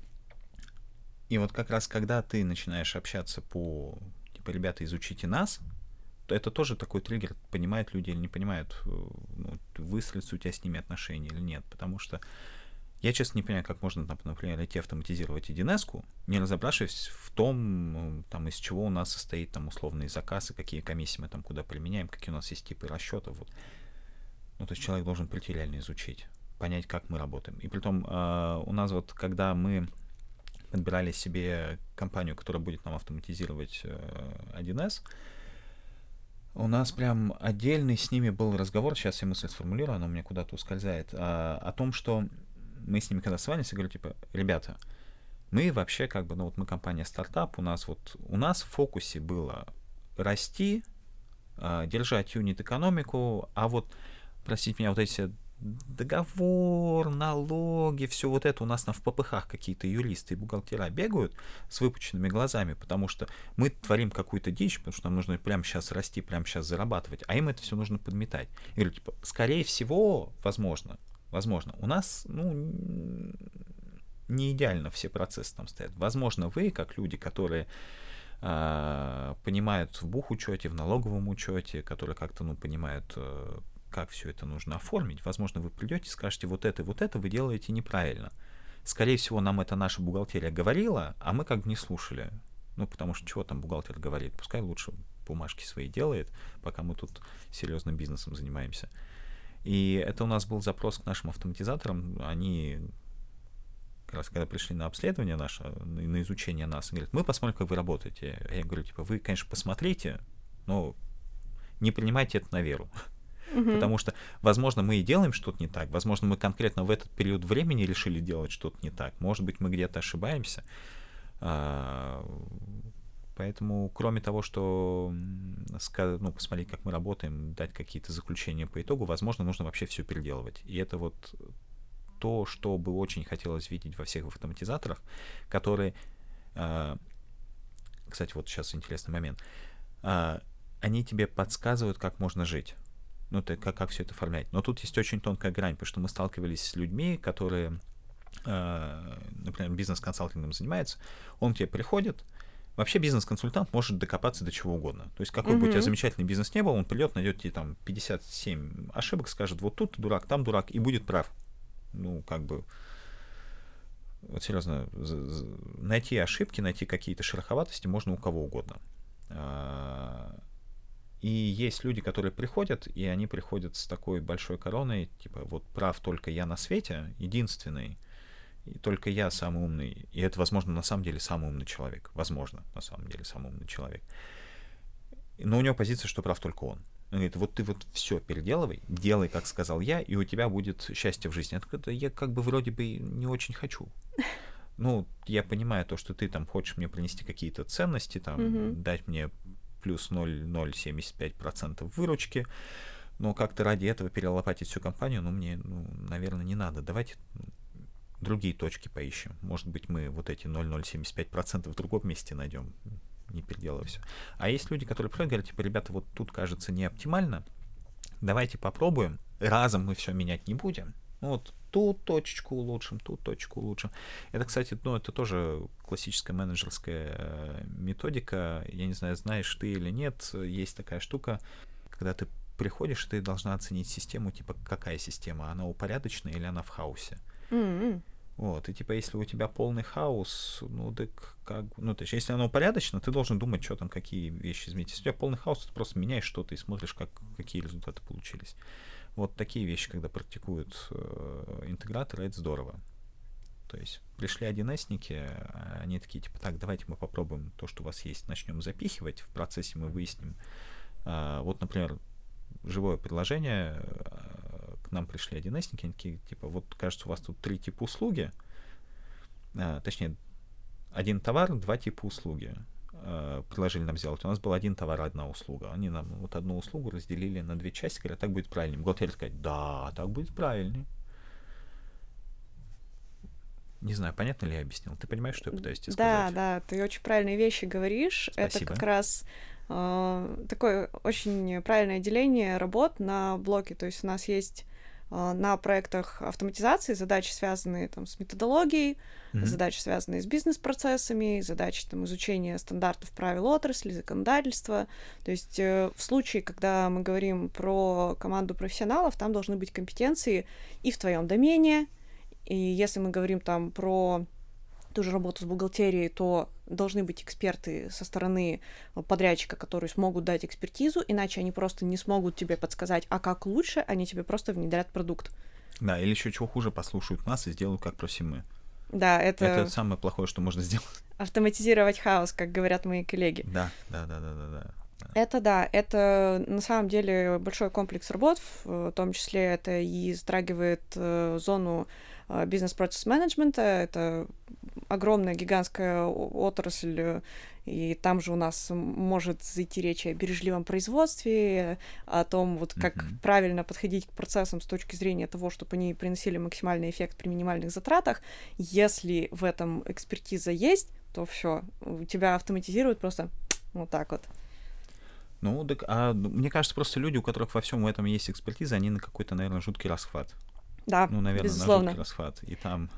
и вот как раз когда ты начинаешь общаться по, типа, ребята, изучите нас, то это тоже такой триггер, понимают люди или не понимают, э, ну, выстроятся у тебя с ними отношения или нет. Потому что я, честно, не понимаю, как можно, например, идти автоматизировать 1С, не разобравшись в том, ну, там, из чего у нас состоит там условные заказы, какие комиссии мы там куда применяем, какие у нас есть типы расчетов. Вот. Ну, то есть человек должен прийти реально изучить понять, как мы работаем. И при том э, у нас вот, когда мы подбирали себе компанию, которая будет нам автоматизировать э, 1С, у нас прям отдельный с ними был разговор, сейчас я мысль сформулирую, она у меня куда-то ускользает, а, о том, что мы с ними когда свались, я говорю, типа, ребята, мы вообще как бы, ну вот мы компания стартап, у нас вот, у нас в фокусе было расти, держать юнит-экономику, а вот, простите меня, вот эти договор, налоги, все вот это у нас на в ППХ какие-то юристы и бухгалтера бегают с выпученными глазами, потому что мы творим какую-то дичь, потому что нам нужно прямо сейчас расти, прямо сейчас зарабатывать, а им это все нужно подметать. Я говорю, типа, скорее всего, возможно, возможно, у нас, ну, не идеально все процессы там стоят. Возможно, вы, как люди, которые э, понимают в бухучете, в налоговом учете, которые как-то, ну, понимают э, как все это нужно оформить. Возможно, вы придете и скажете, вот это вот это вы делаете неправильно. Скорее всего, нам это наша бухгалтерия говорила, а мы как бы не слушали. Ну, потому что чего там бухгалтер говорит? Пускай лучше бумажки свои делает, пока мы тут серьезным бизнесом занимаемся. И это у нас был запрос к нашим автоматизаторам. Они как раз когда пришли на обследование наше, на изучение нас, говорят, мы посмотрим, как вы работаете. Я говорю, типа, вы, конечно, посмотрите, но не принимайте это на веру. Угу. Потому что, возможно, мы и делаем что-то не так, возможно, мы конкретно в этот период времени решили делать что-то не так, может быть, мы где-то ошибаемся. А, поэтому, кроме того, что ну, посмотреть, как мы работаем, дать какие-то заключения по итогу, возможно, нужно вообще все переделывать. И это вот то, что бы очень хотелось видеть во всех автоматизаторах, которые... А, кстати, вот сейчас интересный момент. А, они тебе подсказывают, как можно жить. Ну, ты, как, как все это оформлять. Но тут есть очень тонкая грань, потому что мы сталкивались с людьми, которые, э, например, бизнес-консалтингом занимаются. Он к тебе приходит, Вообще бизнес-консультант может докопаться до чего угодно. То есть какой mm-hmm. бы у тебя замечательный бизнес не был, он придет, найдет тебе там 57 ошибок, скажет, вот тут дурак, там дурак, и будет прав. Ну, как бы... Вот серьезно, найти ошибки, найти какие-то шероховатости можно у кого угодно. И есть люди, которые приходят, и они приходят с такой большой короной, типа, вот прав только я на свете, единственный, и только я самый умный. И это, возможно, на самом деле самый умный человек. Возможно, на самом деле самый умный человек. Но у него позиция, что прав только он. Он говорит, вот ты вот все переделывай, делай, как сказал я, и у тебя будет счастье в жизни. Это я как бы вроде бы не очень хочу. (laughs) Ну, я понимаю то, что ты там хочешь мне принести какие-то ценности, там, mm-hmm. дать мне плюс 0,075% выручки, но как-то ради этого перелопатить всю компанию, ну, мне, ну, наверное, не надо. Давайте другие точки поищем. Может быть, мы вот эти 0,075% в другом месте найдем, не переделывая все. А есть люди, которые приходят и говорят, типа, ребята, вот тут кажется не оптимально, давайте попробуем, разом мы все менять не будем, ну, вот тут точечку улучшим, тут точку улучшим. Это, кстати, ну, это тоже классическая менеджерская э, методика. Я не знаю, знаешь ты или нет, есть такая штука, когда ты приходишь, ты должна оценить систему, типа, какая система, она упорядочена или она в хаосе. Mm-hmm. Вот, и типа, если у тебя полный хаос, ну, так как, ну, то есть, если оно упорядочено, ты должен думать, что там, какие вещи изменить. Если у тебя полный хаос, ты просто меняешь что-то и смотришь, как, какие результаты получились. Вот такие вещи, когда практикуют э, интеграторы, это здорово. То есть пришли 1С-ники, а они такие, типа, так, давайте мы попробуем то, что у вас есть, начнем запихивать, в процессе мы выясним. А, вот, например, живое предложение, а, к нам пришли 1С-ники, они такие, типа, вот, кажется, у вас тут три типа услуги, а, точнее, один товар, два типа услуги. Э, предложили нам сделать. У нас был один товар, одна услуга. Они нам вот одну услугу разделили на две части, говорят, так будет правильнее. Бухгалтерия сказать, да, так будет правильнее. Не знаю, понятно ли я объяснил? Ты понимаешь, что я пытаюсь тебе сказать? Да, да, ты очень правильные вещи говоришь. Спасибо. Это как раз э, такое очень правильное деление работ на блоки. То есть у нас есть на проектах автоматизации задачи, связанные там, с методологией, mm-hmm. задачи, связанные с бизнес-процессами, задачи там, изучения стандартов правил отрасли, законодательства. То есть э, в случае, когда мы говорим про команду профессионалов, там должны быть компетенции и в твоем домене, и если мы говорим там про ту же работу с бухгалтерией, то должны быть эксперты со стороны подрядчика, которые смогут дать экспертизу, иначе они просто не смогут тебе подсказать, а как лучше, они тебе просто внедрят продукт. Да, или еще чего хуже, послушают нас и сделают, как просим мы. Да, это... Это самое плохое, что можно сделать. Автоматизировать хаос, как говорят мои коллеги. Да, да, да, да, да, да. Это да, это на самом деле большой комплекс работ, в том числе это и затрагивает э, зону э, бизнес-процесс менеджмента, это огромная гигантская отрасль, и там же у нас может зайти речь о бережливом производстве, о том, вот как mm-hmm. правильно подходить к процессам с точки зрения того, чтобы они приносили максимальный эффект при минимальных затратах. Если в этом экспертиза есть, то все, тебя автоматизируют просто вот так вот. Ну, так, а мне кажется, просто люди, у которых во всем этом есть экспертиза, они на какой-то, наверное, жуткий расхват. Да, ну, наверное, безусловно. на жуткий расхват. И там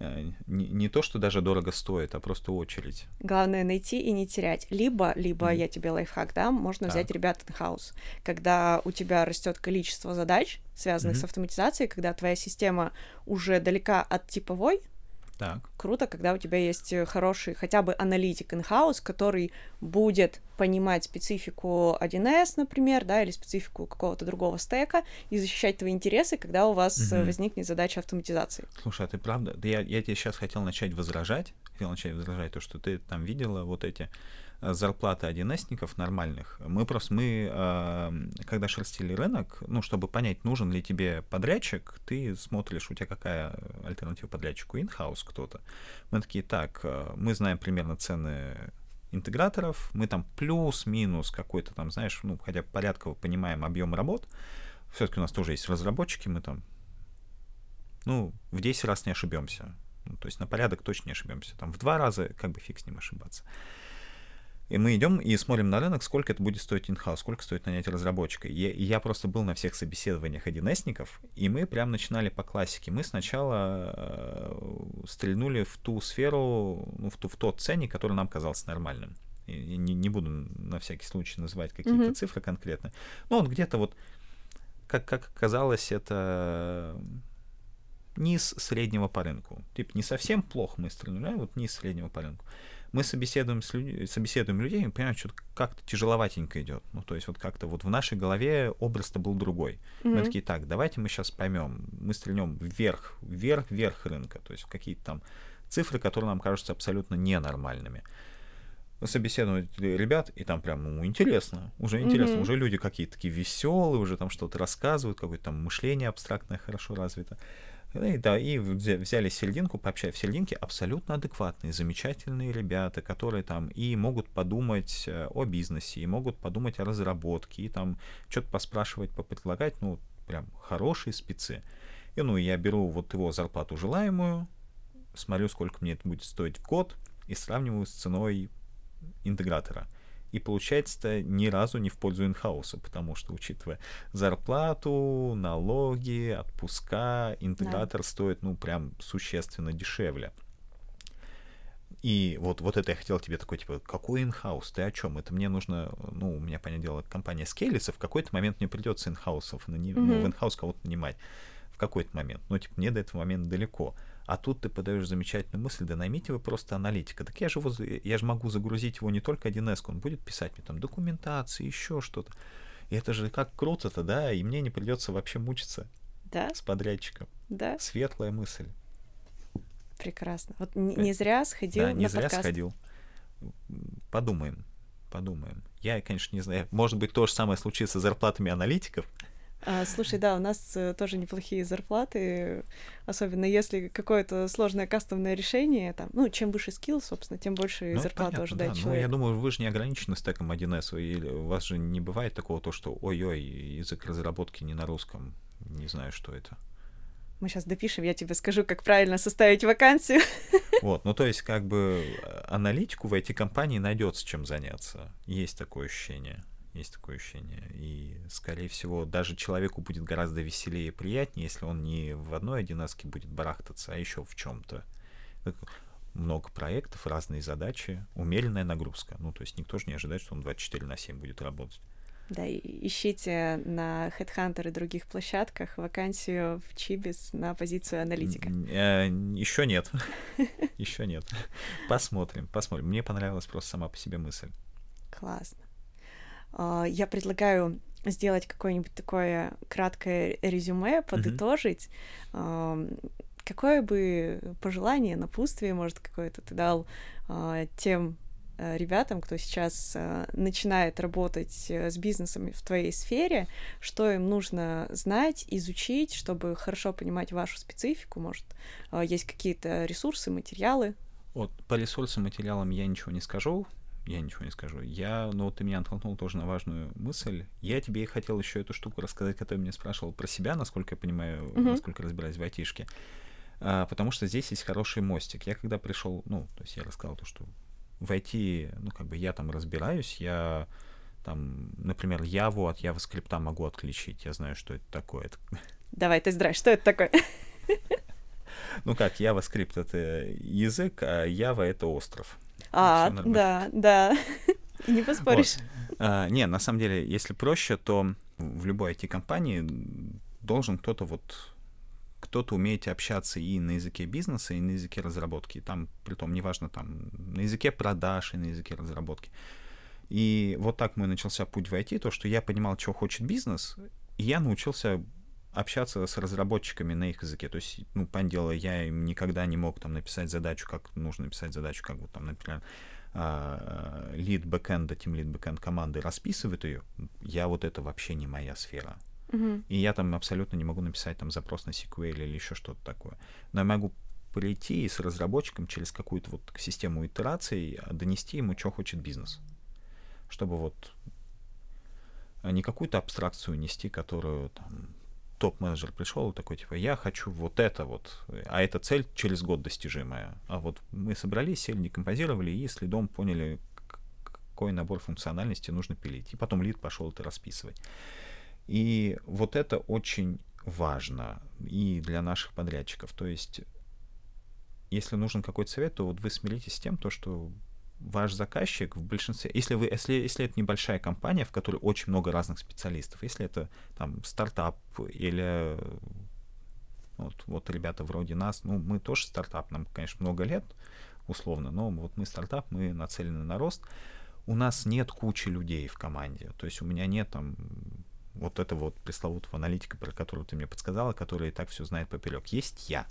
Э, не, не то, что даже дорого стоит, а просто очередь. Главное найти и не терять. Либо, либо mm. я тебе лайфхак дам, можно так. взять ребят in-house. Когда у тебя растет количество задач, связанных mm-hmm. с автоматизацией, когда твоя система уже далека от типовой, Так. Круто, когда у тебя есть э, хороший хотя бы аналитик in-house, который будет понимать специфику 1С, например, да, или специфику какого-то другого стека и защищать твои интересы, когда у вас угу. возникнет задача автоматизации. Слушай, а ты правда? Да я, я тебе сейчас хотел начать возражать, хотел начать возражать то, что ты там видела вот эти зарплаты 1С нормальных. Мы просто, мы, э, когда шерстили рынок, ну, чтобы понять, нужен ли тебе подрядчик, ты смотришь, у тебя какая альтернатива подрядчику, in-house кто-то. Мы такие, так, э, мы знаем примерно цены интеграторов, мы там плюс-минус какой-то там, знаешь, ну, хотя порядково понимаем объем работ, все-таки у нас тоже есть разработчики, мы там, ну, в 10 раз не ошибемся. Ну, то есть на порядок точно не ошибемся. Там в два раза как бы фиг с ним ошибаться. И мы идем и смотрим на рынок, сколько это будет стоить инхаус, сколько стоит нанять разработчика. И я просто был на всех собеседованиях 1 и мы прям начинали по классике. Мы сначала э, стрельнули в ту сферу, ну, в, ту, в тот ценник, который нам казался нормальным. И, не, не буду на всякий случай называть какие-то mm-hmm. цифры конкретно. Но он где-то вот, как, как оказалось, это низ среднего по рынку. Типа не совсем плохо мы стрельнули, а вот низ среднего по рынку мы собеседуем, с людьми, собеседуем людей, и понимаем, что как-то тяжеловатенько идет. Ну, то есть вот как-то вот в нашей голове образ-то был другой. Mm-hmm. Мы такие, так, давайте мы сейчас поймем, мы стрельнем вверх, вверх, вверх рынка, то есть какие-то там цифры, которые нам кажутся абсолютно ненормальными. Собеседовать ребят, и там прям, ну, интересно, уже интересно, mm-hmm. уже люди какие-то такие веселые, уже там что-то рассказывают, какое-то там мышление абстрактное хорошо развито. И, да, и взяли серединку, пообщались в серединке, абсолютно адекватные, замечательные ребята, которые там и могут подумать э, о бизнесе, и могут подумать о разработке, и там что-то поспрашивать, попредлагать, ну, прям хорошие спецы. И, ну, я беру вот его зарплату желаемую, смотрю, сколько мне это будет стоить в год, и сравниваю с ценой интегратора — и получается-то ни разу не в пользу in-house а, потому что, учитывая зарплату, налоги, отпуска, интегратор да. стоит, ну, прям существенно дешевле. И вот, вот это я хотел тебе такой, типа, какой in-house, ты о чем? Это мне нужно, ну, у меня, понятное дело, компания скейлится, в какой-то момент мне придется инхаусов, mm-hmm. ну, в in-house кого-то нанимать. В какой-то момент. Ну, типа, мне до этого момента далеко. А тут ты подаешь замечательную мысль, да наймите вы просто аналитика. Так я же, его, я же могу загрузить его не только 1С, он будет писать мне там документации, еще что-то. И это же как круто-то, да, и мне не придется вообще мучиться да? с подрядчиком. Да. Светлая мысль. Прекрасно. Вот не, не зря сходил да, не на зря подкаст. сходил. Подумаем, подумаем. Я, конечно, не знаю. Может быть, то же самое случится с зарплатами аналитиков. А, слушай, да, у нас э, тоже неплохие зарплаты, особенно если какое-то сложное кастомное решение, там, ну, чем выше скилл, собственно, тем больше ну, понятно, ожидает да. человек. Ну, я думаю, вы же не ограничены стеком 1С, или у вас же не бывает такого, то, что ой-ой, язык разработки не на русском, не знаю, что это. Мы сейчас допишем, я тебе скажу, как правильно составить вакансию. (laughs) Вот, ну то есть как бы э, аналитику в эти компании найдется чем заняться. Есть такое ощущение. Есть такое ощущение. И, скорее всего, даже человеку будет гораздо веселее и приятнее, если он не в одной одинаске будет барахтаться, а еще в чем-то. Много проектов, разные задачи, умеренная нагрузка. Ну, то есть никто же не ожидает, что он 24 на 7 будет работать. Да, ищите на Headhunter и других площадках вакансию в Чибис на позицию аналитика. Э, Еще нет. (laughs) Еще нет. Посмотрим, посмотрим. Мне понравилась просто сама по себе мысль. Классно. А, я предлагаю сделать какое-нибудь такое краткое резюме, подытожить. Mm-hmm. Какое бы пожелание, напутствие, может, какое-то ты дал а, тем э, ребятам, кто сейчас э, начинает работать э, с бизнесами в твоей сфере, что им нужно знать, изучить, чтобы хорошо понимать вашу специфику, может, есть какие-то ресурсы, материалы? Вот по ресурсам, материалам я ничего не скажу, я ничего не скажу. Я, ну, ты меня натолкнул тоже на важную мысль. Я тебе и хотел еще эту штуку рассказать, которую меня спрашивал про себя, насколько я понимаю, uh-huh. насколько разбираюсь в айтишке. А, потому что здесь есть хороший мостик. Я когда пришел, ну, то есть я рассказал то, что в IT, ну, как бы я там разбираюсь, я там, например, Яву от JavaScript могу отключить. Я знаю, что это такое. Давай, ты драйв, что это такое? (laughs) Ну как, JavaScript — это язык, а Java — это остров. А, да, да. (laughs) Не поспоришь. А, не, на самом деле, если проще, то в любой IT-компании должен кто-то вот кто-то умеете общаться и на языке бизнеса, и на языке разработки. Там, при том, неважно, там, на языке продаж и на языке разработки. И вот так мой начался путь в IT, то, что я понимал, чего хочет бизнес, и я научился общаться с разработчиками на их языке. То есть, ну, понятное дело, я им никогда не мог там написать задачу, как нужно написать задачу, как вот там, например, лид бэкэнда, тем лид бэкэнд команды расписывает ее. Я вот это вообще не моя сфера. Uh-huh. И я там абсолютно не могу написать там запрос на SQL или еще что-то такое. Но я могу прийти и с разработчиком через какую-то вот систему итераций донести ему, что хочет бизнес. Чтобы вот не какую-то абстракцию нести, которую там топ-менеджер пришел и такой, типа, я хочу вот это вот, а эта цель через год достижимая. А вот мы собрались, сели, декомпозировали и следом поняли, какой набор функциональности нужно пилить. И потом лид пошел это расписывать. И вот это очень важно и для наших подрядчиков. То есть, если нужен какой-то совет, то вот вы смиритесь с тем, то, что ваш заказчик в большинстве, если вы, если, если это небольшая компания, в которой очень много разных специалистов, если это там стартап или вот, вот ребята вроде нас, ну, мы тоже стартап, нам, конечно, много лет, условно, но вот мы стартап, мы нацелены на рост. У нас нет кучи людей в команде, то есть у меня нет там вот этого вот пресловутого аналитика, про которого ты мне подсказала, который и так все знает поперек. Есть я.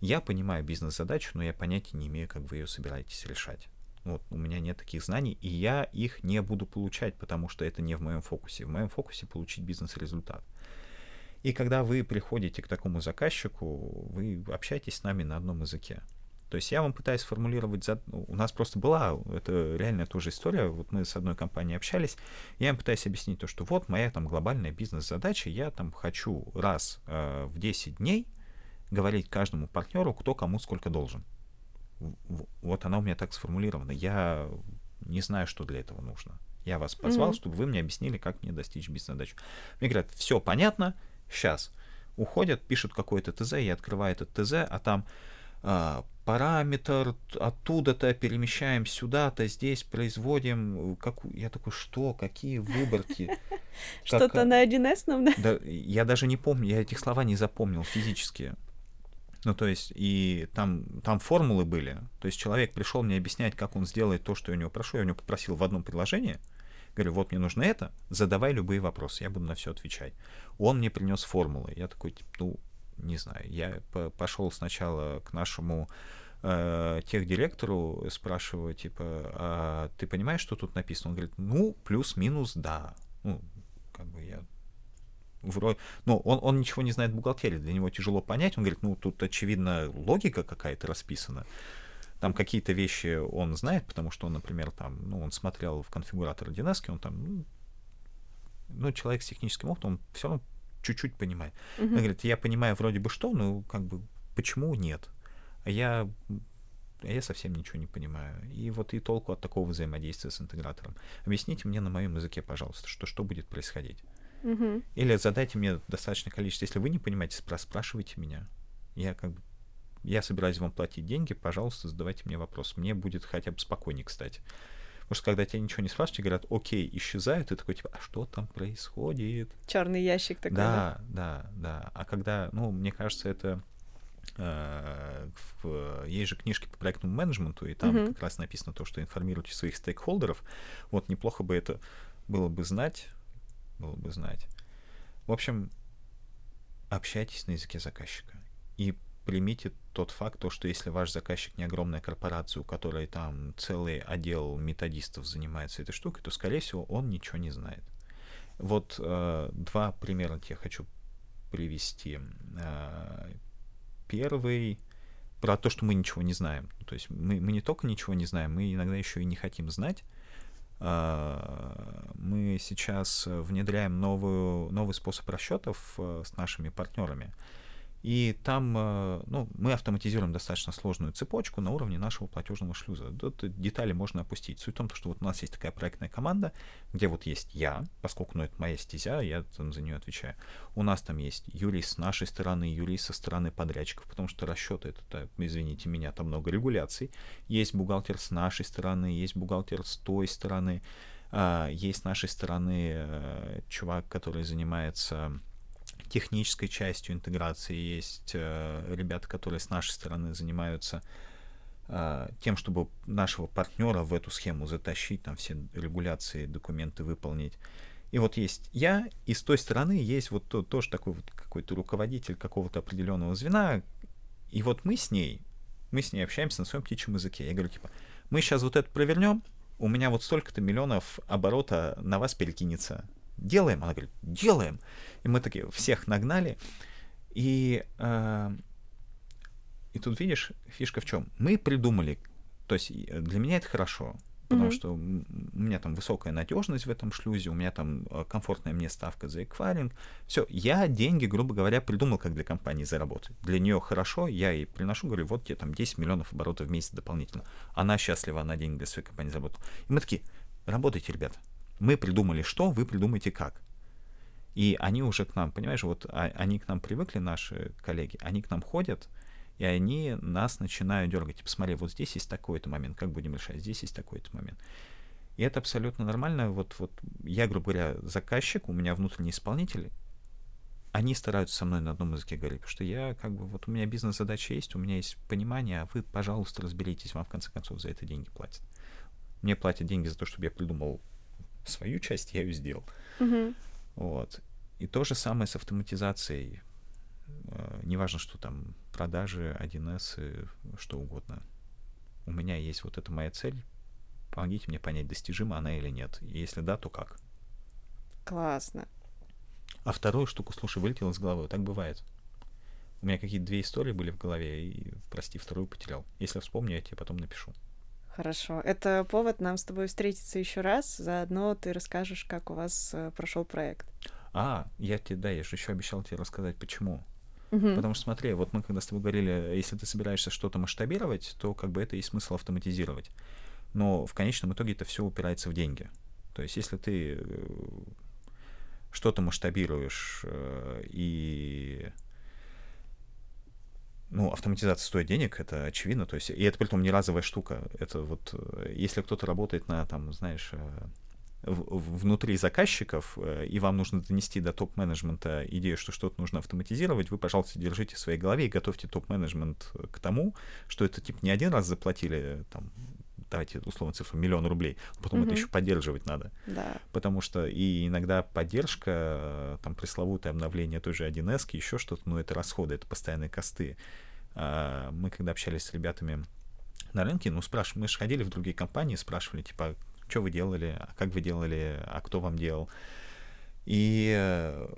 Я понимаю бизнес-задачу, но я понятия не имею, как вы ее собираетесь решать. Вот, у меня нет таких знаний, и я их не буду получать, потому что это не в моем фокусе. В моем фокусе получить бизнес-результат. И когда вы приходите к такому заказчику, вы общаетесь с нами на одном языке. То есть я вам пытаюсь сформулировать, за... Ну, у нас просто была, это реально тоже история, вот мы с одной компанией общались, я им пытаюсь объяснить то, что вот моя там глобальная бизнес-задача, я там хочу раз э, в 10 дней говорить каждому партнеру, кто кому сколько должен. Вот она у меня так сформулирована. Я не знаю, что для этого нужно. Я вас позвал, mm-hmm. чтобы вы мне объяснили, как мне достичь бизнес-задач. Мне говорят, все понятно, сейчас. Уходят, пишут какой-то ТЗ, я открываю этот ТЗ, а там а, параметр оттуда-то перемещаем сюда-то, здесь производим. Как... Я такой, что? Какие выборки? (laughs) Что-то на 1С да? Я даже не помню, я этих слова не запомнил физически. Ну, то есть, и там, там формулы были. То есть человек пришел мне объяснять, как он сделает то, что я у него прошу. Я у него попросил в одном предложении. Говорю, вот мне нужно это, задавай любые вопросы, я буду на все отвечать. Он мне принес формулы. Я такой, типа, ну, не знаю. Я пошел сначала к нашему э, техдиректору, спрашиваю, типа, а ты понимаешь, что тут написано? Он говорит, ну, плюс-минус, да. Ну, как бы я вроде, ну, он, он ничего не знает бухгалтерии, для него тяжело понять, он говорит, ну, тут, очевидно, логика какая-то расписана. Там какие-то вещи он знает, потому что он, например, там, ну, он смотрел в конфигуратор DNS, он там, ну, ну, человек с техническим опытом, он все равно чуть-чуть понимает. Uh-huh. Он говорит, я понимаю вроде бы что, но как бы почему нет? А я а я совсем ничего не понимаю. И вот и толку от такого взаимодействия с интегратором. Объясните мне на моем языке, пожалуйста, что, что будет происходить. Угу. Или задайте мне достаточное количество. Если вы не понимаете, спрашивайте меня. Я как бы я собираюсь вам платить деньги, пожалуйста, задавайте мне вопрос. Мне будет хотя бы спокойнее, кстати. Потому что когда тебя ничего не спрашивают, говорят, окей, исчезают, ты такой, типа, а что там происходит? Черный ящик такой. Да, да, да. да. А когда, ну, мне кажется, это э, в, есть же книжки по проектному менеджменту, и там uh-huh. как раз написано то, что информируйте своих стейкхолдеров. Вот неплохо бы это было бы знать, было бы знать. В общем, общайтесь на языке заказчика. И примите тот факт, то, что если ваш заказчик не огромная корпорация, у которой там целый отдел методистов занимается этой штукой, то, скорее всего, он ничего не знает. Вот э, два примера я хочу привести. Э, первый про то, что мы ничего не знаем. То есть мы, мы не только ничего не знаем, мы иногда еще и не хотим знать. А, мы сейчас внедряем новую, новый способ расчетов э, с нашими партнерами. И там э, ну, мы автоматизируем достаточно сложную цепочку на уровне нашего платежного шлюза. Тут детали можно опустить. Суть в том, что вот у нас есть такая проектная команда, где вот есть я, поскольку ну, это моя стезя, я там за нее отвечаю. У нас там есть юрист с нашей стороны, юрист со стороны подрядчиков, потому что расчеты, это, извините меня, там много регуляций. Есть бухгалтер с нашей стороны, есть бухгалтер с той стороны, а, есть с нашей стороны э, чувак, который занимается технической частью интеграции, есть э, ребята, которые с нашей стороны занимаются э, тем, чтобы нашего партнера в эту схему затащить, там все регуляции, документы выполнить. И вот есть я, и с той стороны есть вот то, тоже такой вот какой-то руководитель какого-то определенного звена, и вот мы с ней, мы с ней общаемся на своем птичьем языке. Я говорю, типа, мы сейчас вот это провернем, у меня вот столько-то миллионов оборота на вас перекинется. Делаем? Она говорит, делаем. И мы такие всех нагнали. И, э, и тут, видишь, фишка в чем? Мы придумали, то есть для меня это хорошо, потому mm-hmm. что у меня там высокая надежность в этом шлюзе, у меня там э, комфортная мне ставка за эквайринг. Все, я деньги, грубо говоря, придумал, как для компании заработать. Для нее хорошо, я ей приношу, говорю, вот тебе там 10 миллионов оборотов в месяц дополнительно. Она счастлива, она деньги для своей компании заработала. И мы такие, работайте, ребята. Мы придумали что, вы придумайте как. И они уже к нам, понимаешь, вот а, они к нам привыкли, наши коллеги, они к нам ходят, и они нас начинают дергать. Типа, смотри, вот здесь есть такой-то момент, как будем решать, здесь есть такой-то момент. И это абсолютно нормально. Вот, вот я, грубо говоря, заказчик, у меня внутренний исполнитель, они стараются со мной на одном языке говорить, потому что я как бы, вот у меня бизнес-задача есть, у меня есть понимание, а вы, пожалуйста, разберитесь, вам в конце концов за это деньги платят. Мне платят деньги за то, чтобы я придумал свою часть, я ее сделал. Mm-hmm. Вот. И то же самое с автоматизацией. Э, неважно, что там продажи, 1С, что угодно. У меня есть вот эта моя цель. Помогите мне понять, достижима она или нет. И если да, то как. Классно. А вторую штуку, слушай, вылетела с головы. Так бывает. У меня какие-то две истории были в голове, и, прости, вторую потерял. Если вспомню, я тебе потом напишу. Хорошо. Это повод нам с тобой встретиться еще раз. Заодно ты расскажешь, как у вас э, прошел проект. А, я тебе, да, я же еще обещал тебе рассказать, почему. Угу. Потому что смотри, вот мы когда с тобой говорили, если ты собираешься что-то масштабировать, то как бы это есть смысл автоматизировать. Но в конечном итоге это все упирается в деньги. То есть если ты э, что-то масштабируешь э, и ну, автоматизация стоит денег, это очевидно, то есть, и это при том не разовая штука, это вот, э, если кто-то работает на, там, знаешь, внутри заказчиков, э, и вам нужно донести до топ-менеджмента идею, что что-то нужно автоматизировать, вы, пожалуйста, держите в своей голове и готовьте топ-менеджмент к тому, что это типа не один раз заплатили, там, давайте условно цифру, миллион рублей, потом mm-hmm. это еще поддерживать надо. Да. Потому что и иногда поддержка, там, пресловутое обновление той же 1С, еще что-то, ну, это расходы, это постоянные косты. А, мы, когда общались с ребятами на рынке, ну, спрашивали, мы же ходили в другие компании, спрашивали, типа, что вы делали, а как вы делали, а кто вам делал. И э,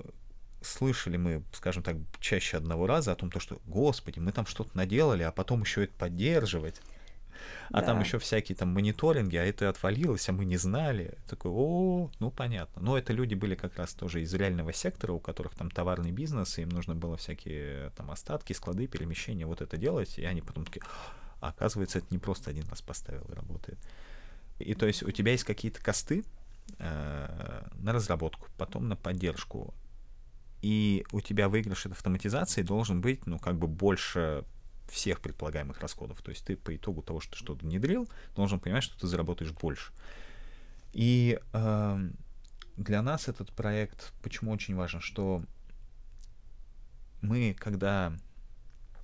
слышали мы, скажем так, чаще одного раза о том, то, что, господи, мы там что-то наделали, а потом еще это поддерживать. А да. там еще всякие там мониторинги, а это отвалилось, а мы не знали. Такой, о, ну понятно. Но это люди были как раз тоже из реального сектора, у которых там товарный бизнес, им нужно было всякие там остатки, склады, перемещения, вот это делать. И они потом такие, а оказывается, это не просто один раз поставил и работает. И то есть у тебя есть какие-то косты э, на разработку, потом на поддержку. И у тебя выигрыш от автоматизации должен быть, ну, как бы больше всех предполагаемых расходов. То есть ты по итогу того, что ты что-то внедрил, должен понимать, что ты заработаешь больше. И э, для нас этот проект, почему очень важен, что мы, когда...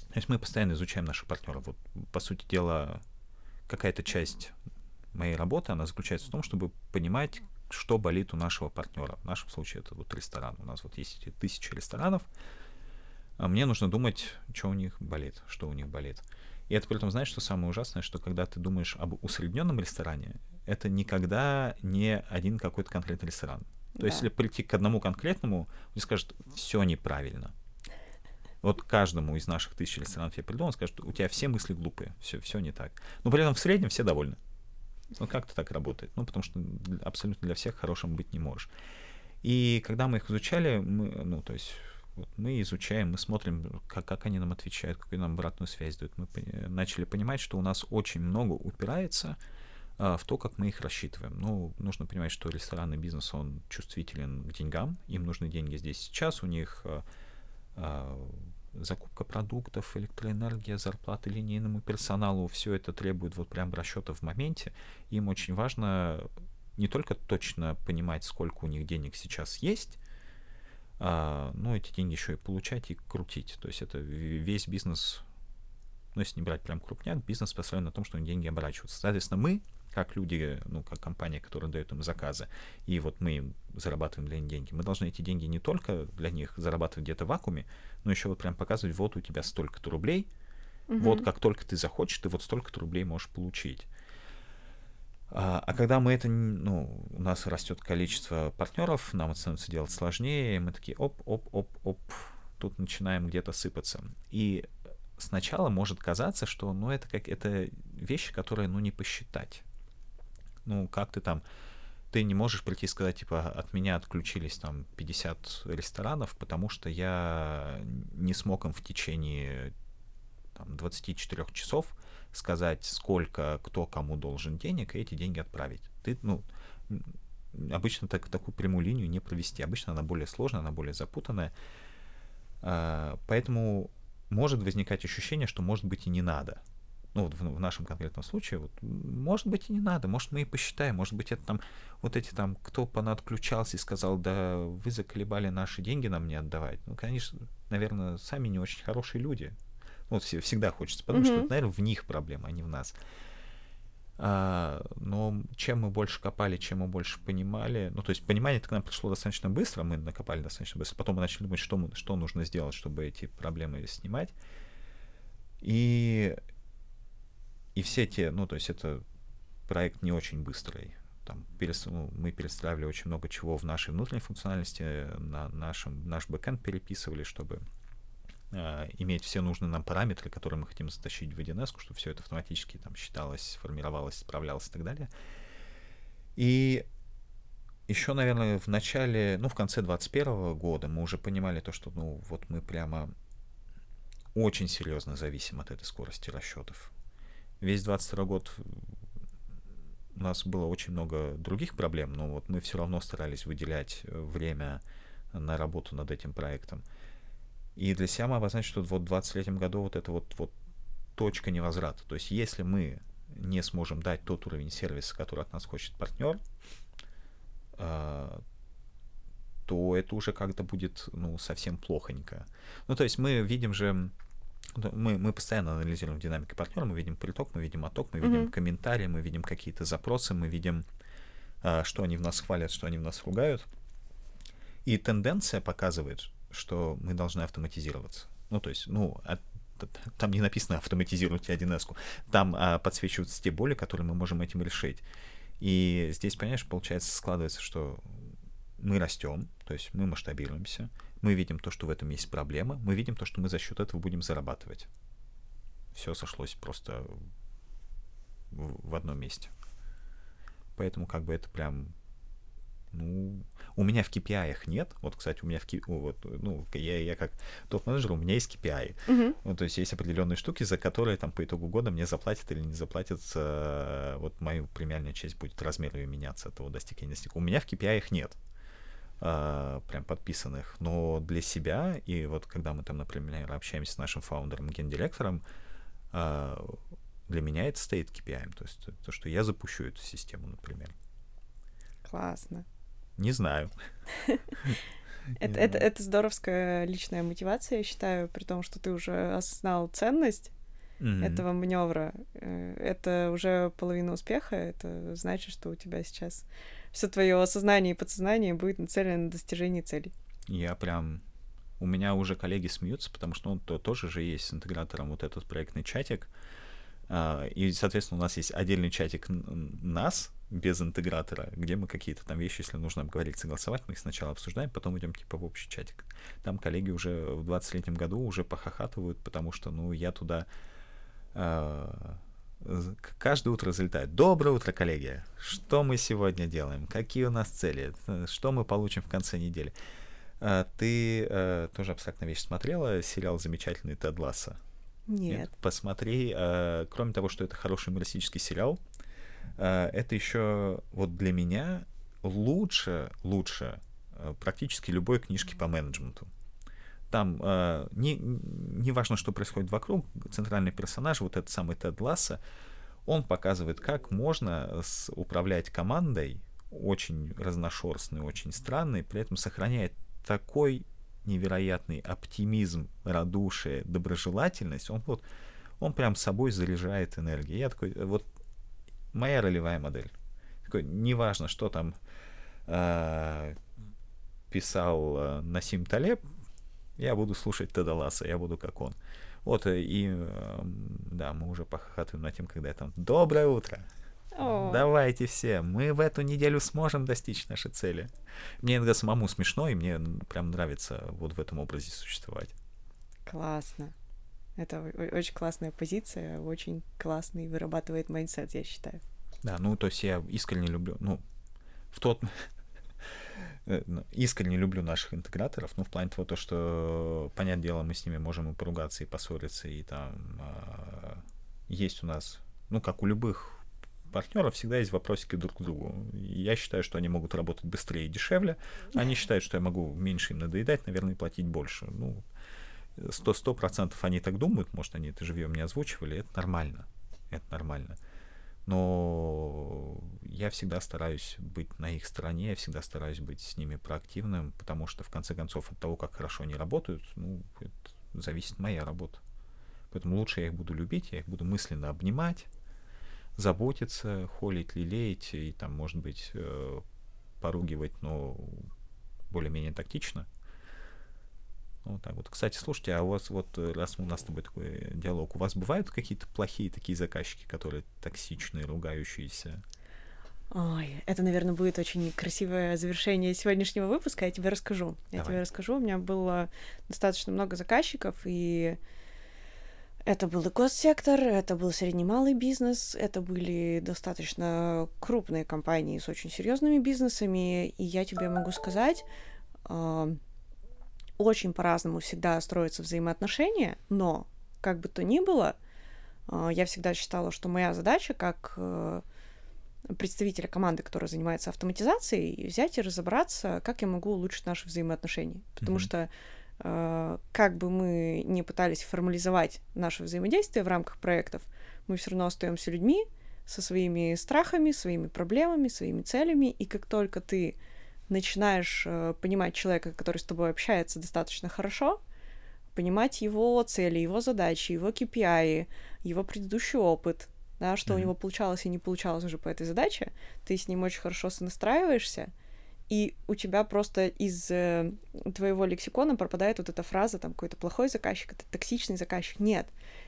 То есть мы постоянно изучаем наших партнеров. Вот, по сути дела, какая-то часть моей работы, она заключается в том, чтобы понимать, что болит у нашего партнера. В нашем случае это вот ресторан. У нас вот есть эти тысячи ресторанов. А мне нужно думать, что у них болит, что у них болит. И это при этом, знаешь, что самое ужасное, что когда ты думаешь об усредненном ресторане, это никогда не один какой-то конкретный ресторан. То да. есть, если прийти к одному конкретному, он скажет, все неправильно. Вот каждому из наших тысяч ресторанов я приду, он скажет, у тебя все мысли глупые, все, все не так. Но при этом в среднем все довольны. Ну, как-то так работает. Ну, потому что абсолютно для всех хорошим быть не можешь. И когда мы их изучали, мы, ну, то есть мы изучаем, мы смотрим, как, как они нам отвечают, какую нам обратную связь дают. Мы начали понимать, что у нас очень много упирается а, в то, как мы их рассчитываем. Ну, нужно понимать, что ресторанный бизнес, он чувствителен к деньгам, им нужны деньги здесь сейчас, у них а, а, закупка продуктов, электроэнергия, зарплаты линейному персоналу, все это требует вот прям расчета в моменте. Им очень важно не только точно понимать, сколько у них денег сейчас есть, а, ну, эти деньги еще и получать и крутить. То есть это весь бизнес, ну, если не брать прям крупняк, бизнес построен на том, что деньги оборачиваются. Соответственно, мы, как люди, ну, как компания, которая дает им заказы, и вот мы зарабатываем для них деньги, мы должны эти деньги не только для них зарабатывать где-то в вакууме, но еще вот прям показывать, вот у тебя столько-то рублей, угу. вот как только ты захочешь, ты вот столько-то рублей можешь получить. А, а когда мы это, ну, у нас растет количество партнеров, нам это становится делать сложнее, мы такие оп, оп, оп, оп, тут начинаем где-то сыпаться. И сначала может казаться, что, ну, это как, это вещи, которые, ну, не посчитать. Ну, как ты там, ты не можешь прийти и сказать, типа, от меня отключились там 50 ресторанов, потому что я не смог им в течение там, 24 часов сказать, сколько кто кому должен денег, и эти деньги отправить. Ты, ну, обычно так, такую прямую линию не провести. Обычно она более сложная, она более запутанная. А, поэтому может возникать ощущение, что может быть и не надо. Ну, вот в, в нашем конкретном случае, вот, может быть и не надо, может мы и посчитаем, может быть это там, вот эти там, кто понадключался и сказал, да вы заколебали наши деньги нам не отдавать. Ну, конечно, наверное, сами не очень хорошие люди, вот всегда хочется подумать, mm-hmm. что наверное, в них проблема, а не в нас. А, но чем мы больше копали, чем мы больше понимали, ну, то есть понимание к нам пришло достаточно быстро, мы накопали достаточно быстро, потом мы начали думать, что, мы, что нужно сделать, чтобы эти проблемы снимать. И, и все те, ну, то есть это проект не очень быстрый. Там, перес, ну, мы перестраивали очень много чего в нашей внутренней функциональности, на нашем, наш бэкэнд переписывали, чтобы э, иметь все нужные нам параметры, которые мы хотим затащить в 1С, чтобы все это автоматически там считалось, формировалось, справлялось и так далее. И еще, наверное, в начале, ну, в конце 2021 года мы уже понимали то, что, ну, вот мы прямо очень серьезно зависим от этой скорости расчетов. Весь 22 год у нас было очень много других проблем, но вот мы все равно старались выделять время на работу над этим проектом. И для себя мы обозначили, что вот в 23 году вот это вот, вот точка невозврата. То есть если мы не сможем дать тот уровень сервиса, который от нас хочет партнер, э, то это уже как-то будет ну, совсем плохонько. Ну, то есть мы видим же, ну, мы, мы постоянно анализируем динамику партнера, мы видим приток, мы видим отток, мы видим mm-hmm. комментарии, мы видим какие-то запросы, мы видим, э, что они в нас хвалят, что они в нас ругают. И тенденция показывает, что мы должны автоматизироваться. Ну, то есть, ну, там не написано автоматизировать 1С, там а, подсвечиваются те боли, которые мы можем этим решить. И здесь, понимаешь, получается, складывается, что мы растем, то есть мы масштабируемся, мы видим то, что в этом есть проблема, мы видим то, что мы за счет этого будем зарабатывать. Все сошлось просто в одном месте. Поэтому как бы это прям ну, у меня в KPI нет. Вот, кстати, у меня в KPI, вот, ну, я, я как топ-менеджер, у меня есть KPI. Uh-huh. Ну, то есть есть определенные штуки, за которые там по итогу года мне заплатят или не заплатят. Э, вот мою премиальная часть будет размер ее меняться от того, достиг я не достиг. У меня в KPI их нет. Uh, прям подписанных, но для себя, и вот когда мы там, например, общаемся с нашим фаундером, гендиректором, uh, для меня это стоит KPI, то есть то, что я запущу эту систему, например. Классно. Не знаю. (laughs) Это, это, это здоровская личная мотивация, я считаю, при том, что ты уже осознал ценность mm-hmm. этого маневра. Э, это уже половина успеха. Это значит, что у тебя сейчас все твое осознание и подсознание будет нацелено на достижение целей. Я прям у меня уже коллеги смеются, потому что он то, тоже же есть с интегратором вот этот проектный чатик. А, и, соответственно, у нас есть отдельный чатик нас, без интегратора, где мы какие-то там вещи, если нужно обговорить, согласовать, мы их сначала обсуждаем, потом идем типа в общий чатик. Там коллеги уже в 23-м году уже похохатывают, потому что, ну, я туда э, каждое утро залетает. Доброе утро, коллеги! Что мы сегодня делаем? Какие у нас цели? Что мы получим в конце недели? А, ты э, тоже абстрактно вещь смотрела сериал замечательный Тед Ласса? Нет. Нет. Посмотри. Э, кроме того, что это хороший юмористический сериал, Э, это еще вот для меня лучше, лучше э, практически любой книжки по менеджменту. Там э, не, не важно, что происходит вокруг, центральный персонаж, вот этот самый Тед Ласса, он показывает, как можно управлять командой, очень разношерстной, очень странной, при этом сохраняет такой невероятный оптимизм, радушие, доброжелательность, он вот, он прям собой заряжает энергией. Я такой, вот моя ролевая модель. Такой, неважно, что там э, писал э, Насим Талеб, я буду слушать Тедаласа, я буду как он. Вот, э, и э, да, мы уже похохатываем над тем, когда я там «Доброе утро!» О. Давайте все, мы в эту неделю сможем достичь нашей цели. Мне иногда самому смешно, и мне прям нравится вот в этом образе существовать. Классно. Это очень классная позиция, очень классный вырабатывает mindset, я считаю. Да, ну то есть я искренне люблю, ну, в тот (laughs) э, ну, искренне люблю наших интеграторов, ну, в плане того, то, что, понятное дело, мы с ними можем и поругаться, и поссориться, и там э, есть у нас, ну, как у любых партнеров всегда есть вопросики друг к другу. Я считаю, что они могут работать быстрее и дешевле. Они считают, что я могу меньше им надоедать, наверное, и платить больше. Ну, сто сто процентов они так думают, может, они это живьем не озвучивали, это нормально. Это нормально. Но я всегда стараюсь быть на их стороне, я всегда стараюсь быть с ними проактивным, потому что, в конце концов, от того, как хорошо они работают, ну, это зависит моя работа. Поэтому лучше я их буду любить, я их буду мысленно обнимать, заботиться, холить, лелеять и там, может быть, э, поругивать, но более-менее тактично. Вот так вот. Кстати, слушайте, а у вас вот, э, раз у нас с тобой такой диалог, у вас бывают какие-то плохие такие заказчики, которые токсичные, ругающиеся? Ой, это, наверное, будет очень красивое завершение сегодняшнего выпуска. Я тебе расскажу. Я Давай. тебе расскажу. У меня было достаточно много заказчиков, и это был и госсектор, это был средний-малый бизнес, это были достаточно крупные компании с очень серьезными бизнесами, и я тебе могу сказать, э, очень по-разному всегда строятся взаимоотношения, но как бы то ни было, э, я всегда считала, что моя задача как э, представителя команды, которая занимается автоматизацией, взять и разобраться, как я могу улучшить наши взаимоотношения, потому mm-hmm. что как бы мы не пытались формализовать наше взаимодействие в рамках проектов, мы все равно остаемся людьми со своими страхами, своими проблемами, своими целями, и как только ты начинаешь э, понимать человека, который с тобой общается достаточно хорошо, понимать его цели, его задачи, его KPI, его предыдущий опыт, да, что mm-hmm. у него получалось и не получалось уже по этой задаче, ты с ним очень хорошо сонастраиваешься, и у тебя просто из э, твоего лексикона пропадает вот эта фраза, там, какой-то плохой заказчик, это токсичный заказчик. Нет.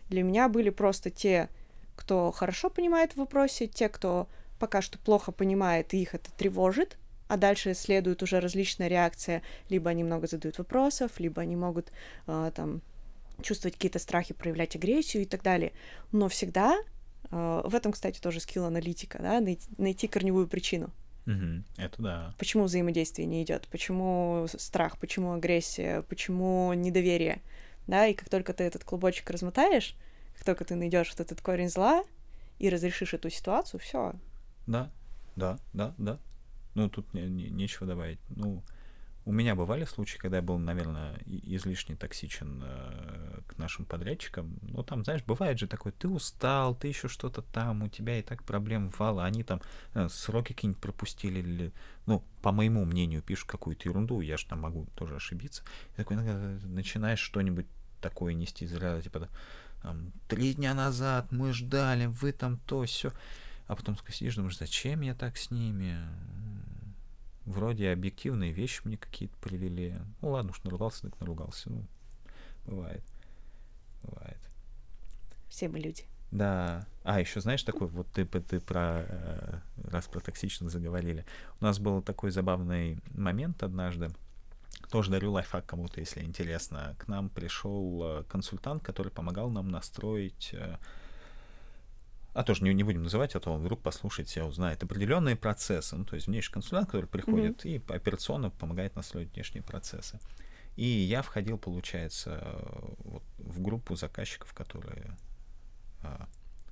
Для меня были просто те, кто хорошо понимает в вопросе, те, кто пока что плохо понимает, и их это тревожит, а дальше следует уже различная реакция. Либо они много задают вопросов, либо они могут э, там чувствовать какие-то страхи, проявлять агрессию и так далее. Но всегда, э, в этом, кстати, тоже скилл аналитика, да, найти, найти корневую причину. Угу, это да. Почему взаимодействие не идет? Почему страх? Почему агрессия? Почему недоверие? Да, и как только ты этот клубочек размотаешь, как только ты найдешь вот этот корень зла и разрешишь эту ситуацию, все. Да, да, да, да. Ну, тут не, не, нечего добавить. Ну, у меня бывали случаи, когда я был, наверное, излишне токсичен э, к нашим подрядчикам. Ну, там, знаешь, бывает же такой, ты устал, ты еще что-то там, у тебя и так проблем вала, они там э, сроки какие-нибудь пропустили, или, ну, по моему мнению, пишут какую-то ерунду, я же там могу тоже ошибиться. И такой, начинаешь что-нибудь такое нести из ряда, типа, там, три дня назад мы ждали, вы там то, все. А потом сидишь, думаешь, зачем я так с ними? Вроде объективные вещи мне какие-то привели. Ну ладно уж, наругался, так наругался. Ну, бывает. Бывает. Все мы люди. Да. А, еще знаешь, такой, вот ты, ты про, э, раз про токсичность заговорили. У нас был такой забавный момент однажды. Тоже дарю лайфхак кому-то, если интересно. К нам пришел э, консультант, который помогал нам настроить э, а тоже не, не будем называть, а то он вдруг послушает себя, узнает определенные процессы. Ну, то есть внешний консультант, который приходит mm-hmm. и операционно помогает настроить внешние процессы. И я входил, получается, вот в группу заказчиков, которые а,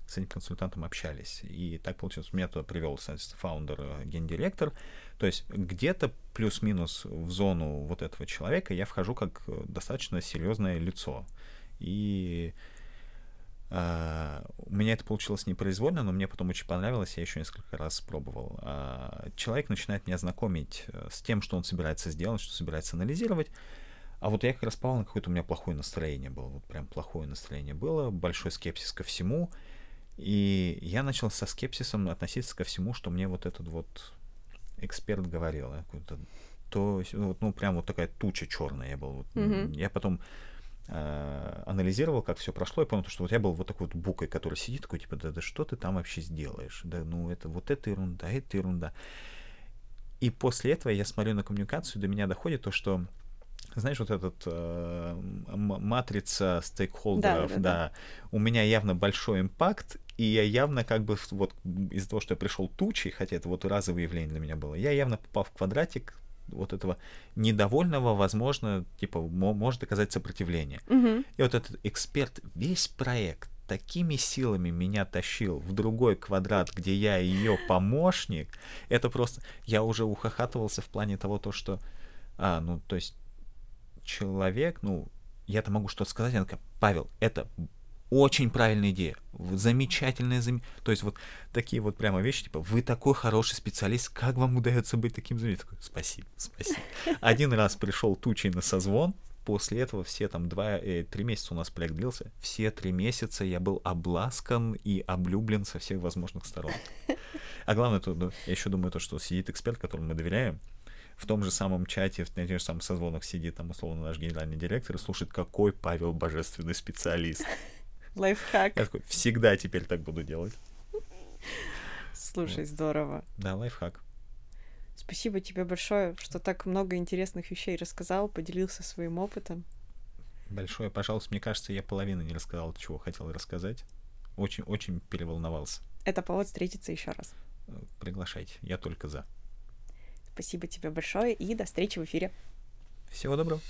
с этим консультантом общались. И так получилось, меня туда привел, соответственно, фаундер, э, гендиректор. То есть где-то плюс-минус в зону вот этого человека я вхожу как достаточно серьезное лицо. И у меня это получилось непроизвольно, но мне потом очень понравилось, я еще несколько раз пробовал. Uh, человек начинает меня знакомить э, с тем, что он собирается сделать, что собирается анализировать. А вот я как раз попал на какое-то у меня плохое настроение было, вот прям плохое настроение было, большой скепсис ко всему. И я начал со скепсисом относиться ко всему, что мне вот этот вот эксперт говорил. То, вот, ну, прям вот такая туча черная я был. Вот. Mm-hmm. Я потом э, анализировал, как все прошло, и понял, что вот я был вот такой вот букой, который сидит, такой, типа, да, да что ты там вообще сделаешь? Да, ну, это вот это ерунда, это ерунда. И после этого я смотрю на коммуникацию, до меня доходит то, что знаешь, вот этот э, матрица стейкхолдеров, да, да, да, да, у меня явно большой импакт, и я явно как бы вот из-за того, что я пришел тучей, хотя это вот разовое явление для меня было, я явно попал в квадратик вот этого недовольного, возможно, типа, может оказать сопротивление. Угу. И вот этот эксперт весь проект такими силами меня тащил в другой квадрат, где я ее помощник, это просто... Я уже ухахатывался в плане того, то, что... А, ну, то есть человек, ну, я-то могу что-то сказать, она такая, Павел, это очень правильная идея, замечательная, зам... то есть вот такие вот прямо вещи, типа, вы такой хороший специалист, как вам удается быть таким замечательным? Спасибо, спасибо. Один раз пришел тучей на созвон, после этого все там два, э, три месяца у нас проект длился, все три месяца я был обласкан и облюблен со всех возможных сторон. А главное, то, ну, я еще думаю, то, что сидит эксперт, которому мы доверяем, в том же самом чате, в тех же самых созвонах сидит там условно наш генеральный директор и слушает, какой Павел божественный специалист. Лайфхак. Я такой, всегда теперь так буду делать. Слушай, здорово. Да, лайфхак. Спасибо тебе большое, что так много интересных вещей рассказал, поделился своим опытом. Большое, пожалуйста. Мне кажется, я половину не рассказал, чего хотел рассказать. Очень-очень переволновался. Это повод встретиться еще раз. Приглашайте, я только за. Спасибо тебе большое и до встречи в эфире. Всего доброго.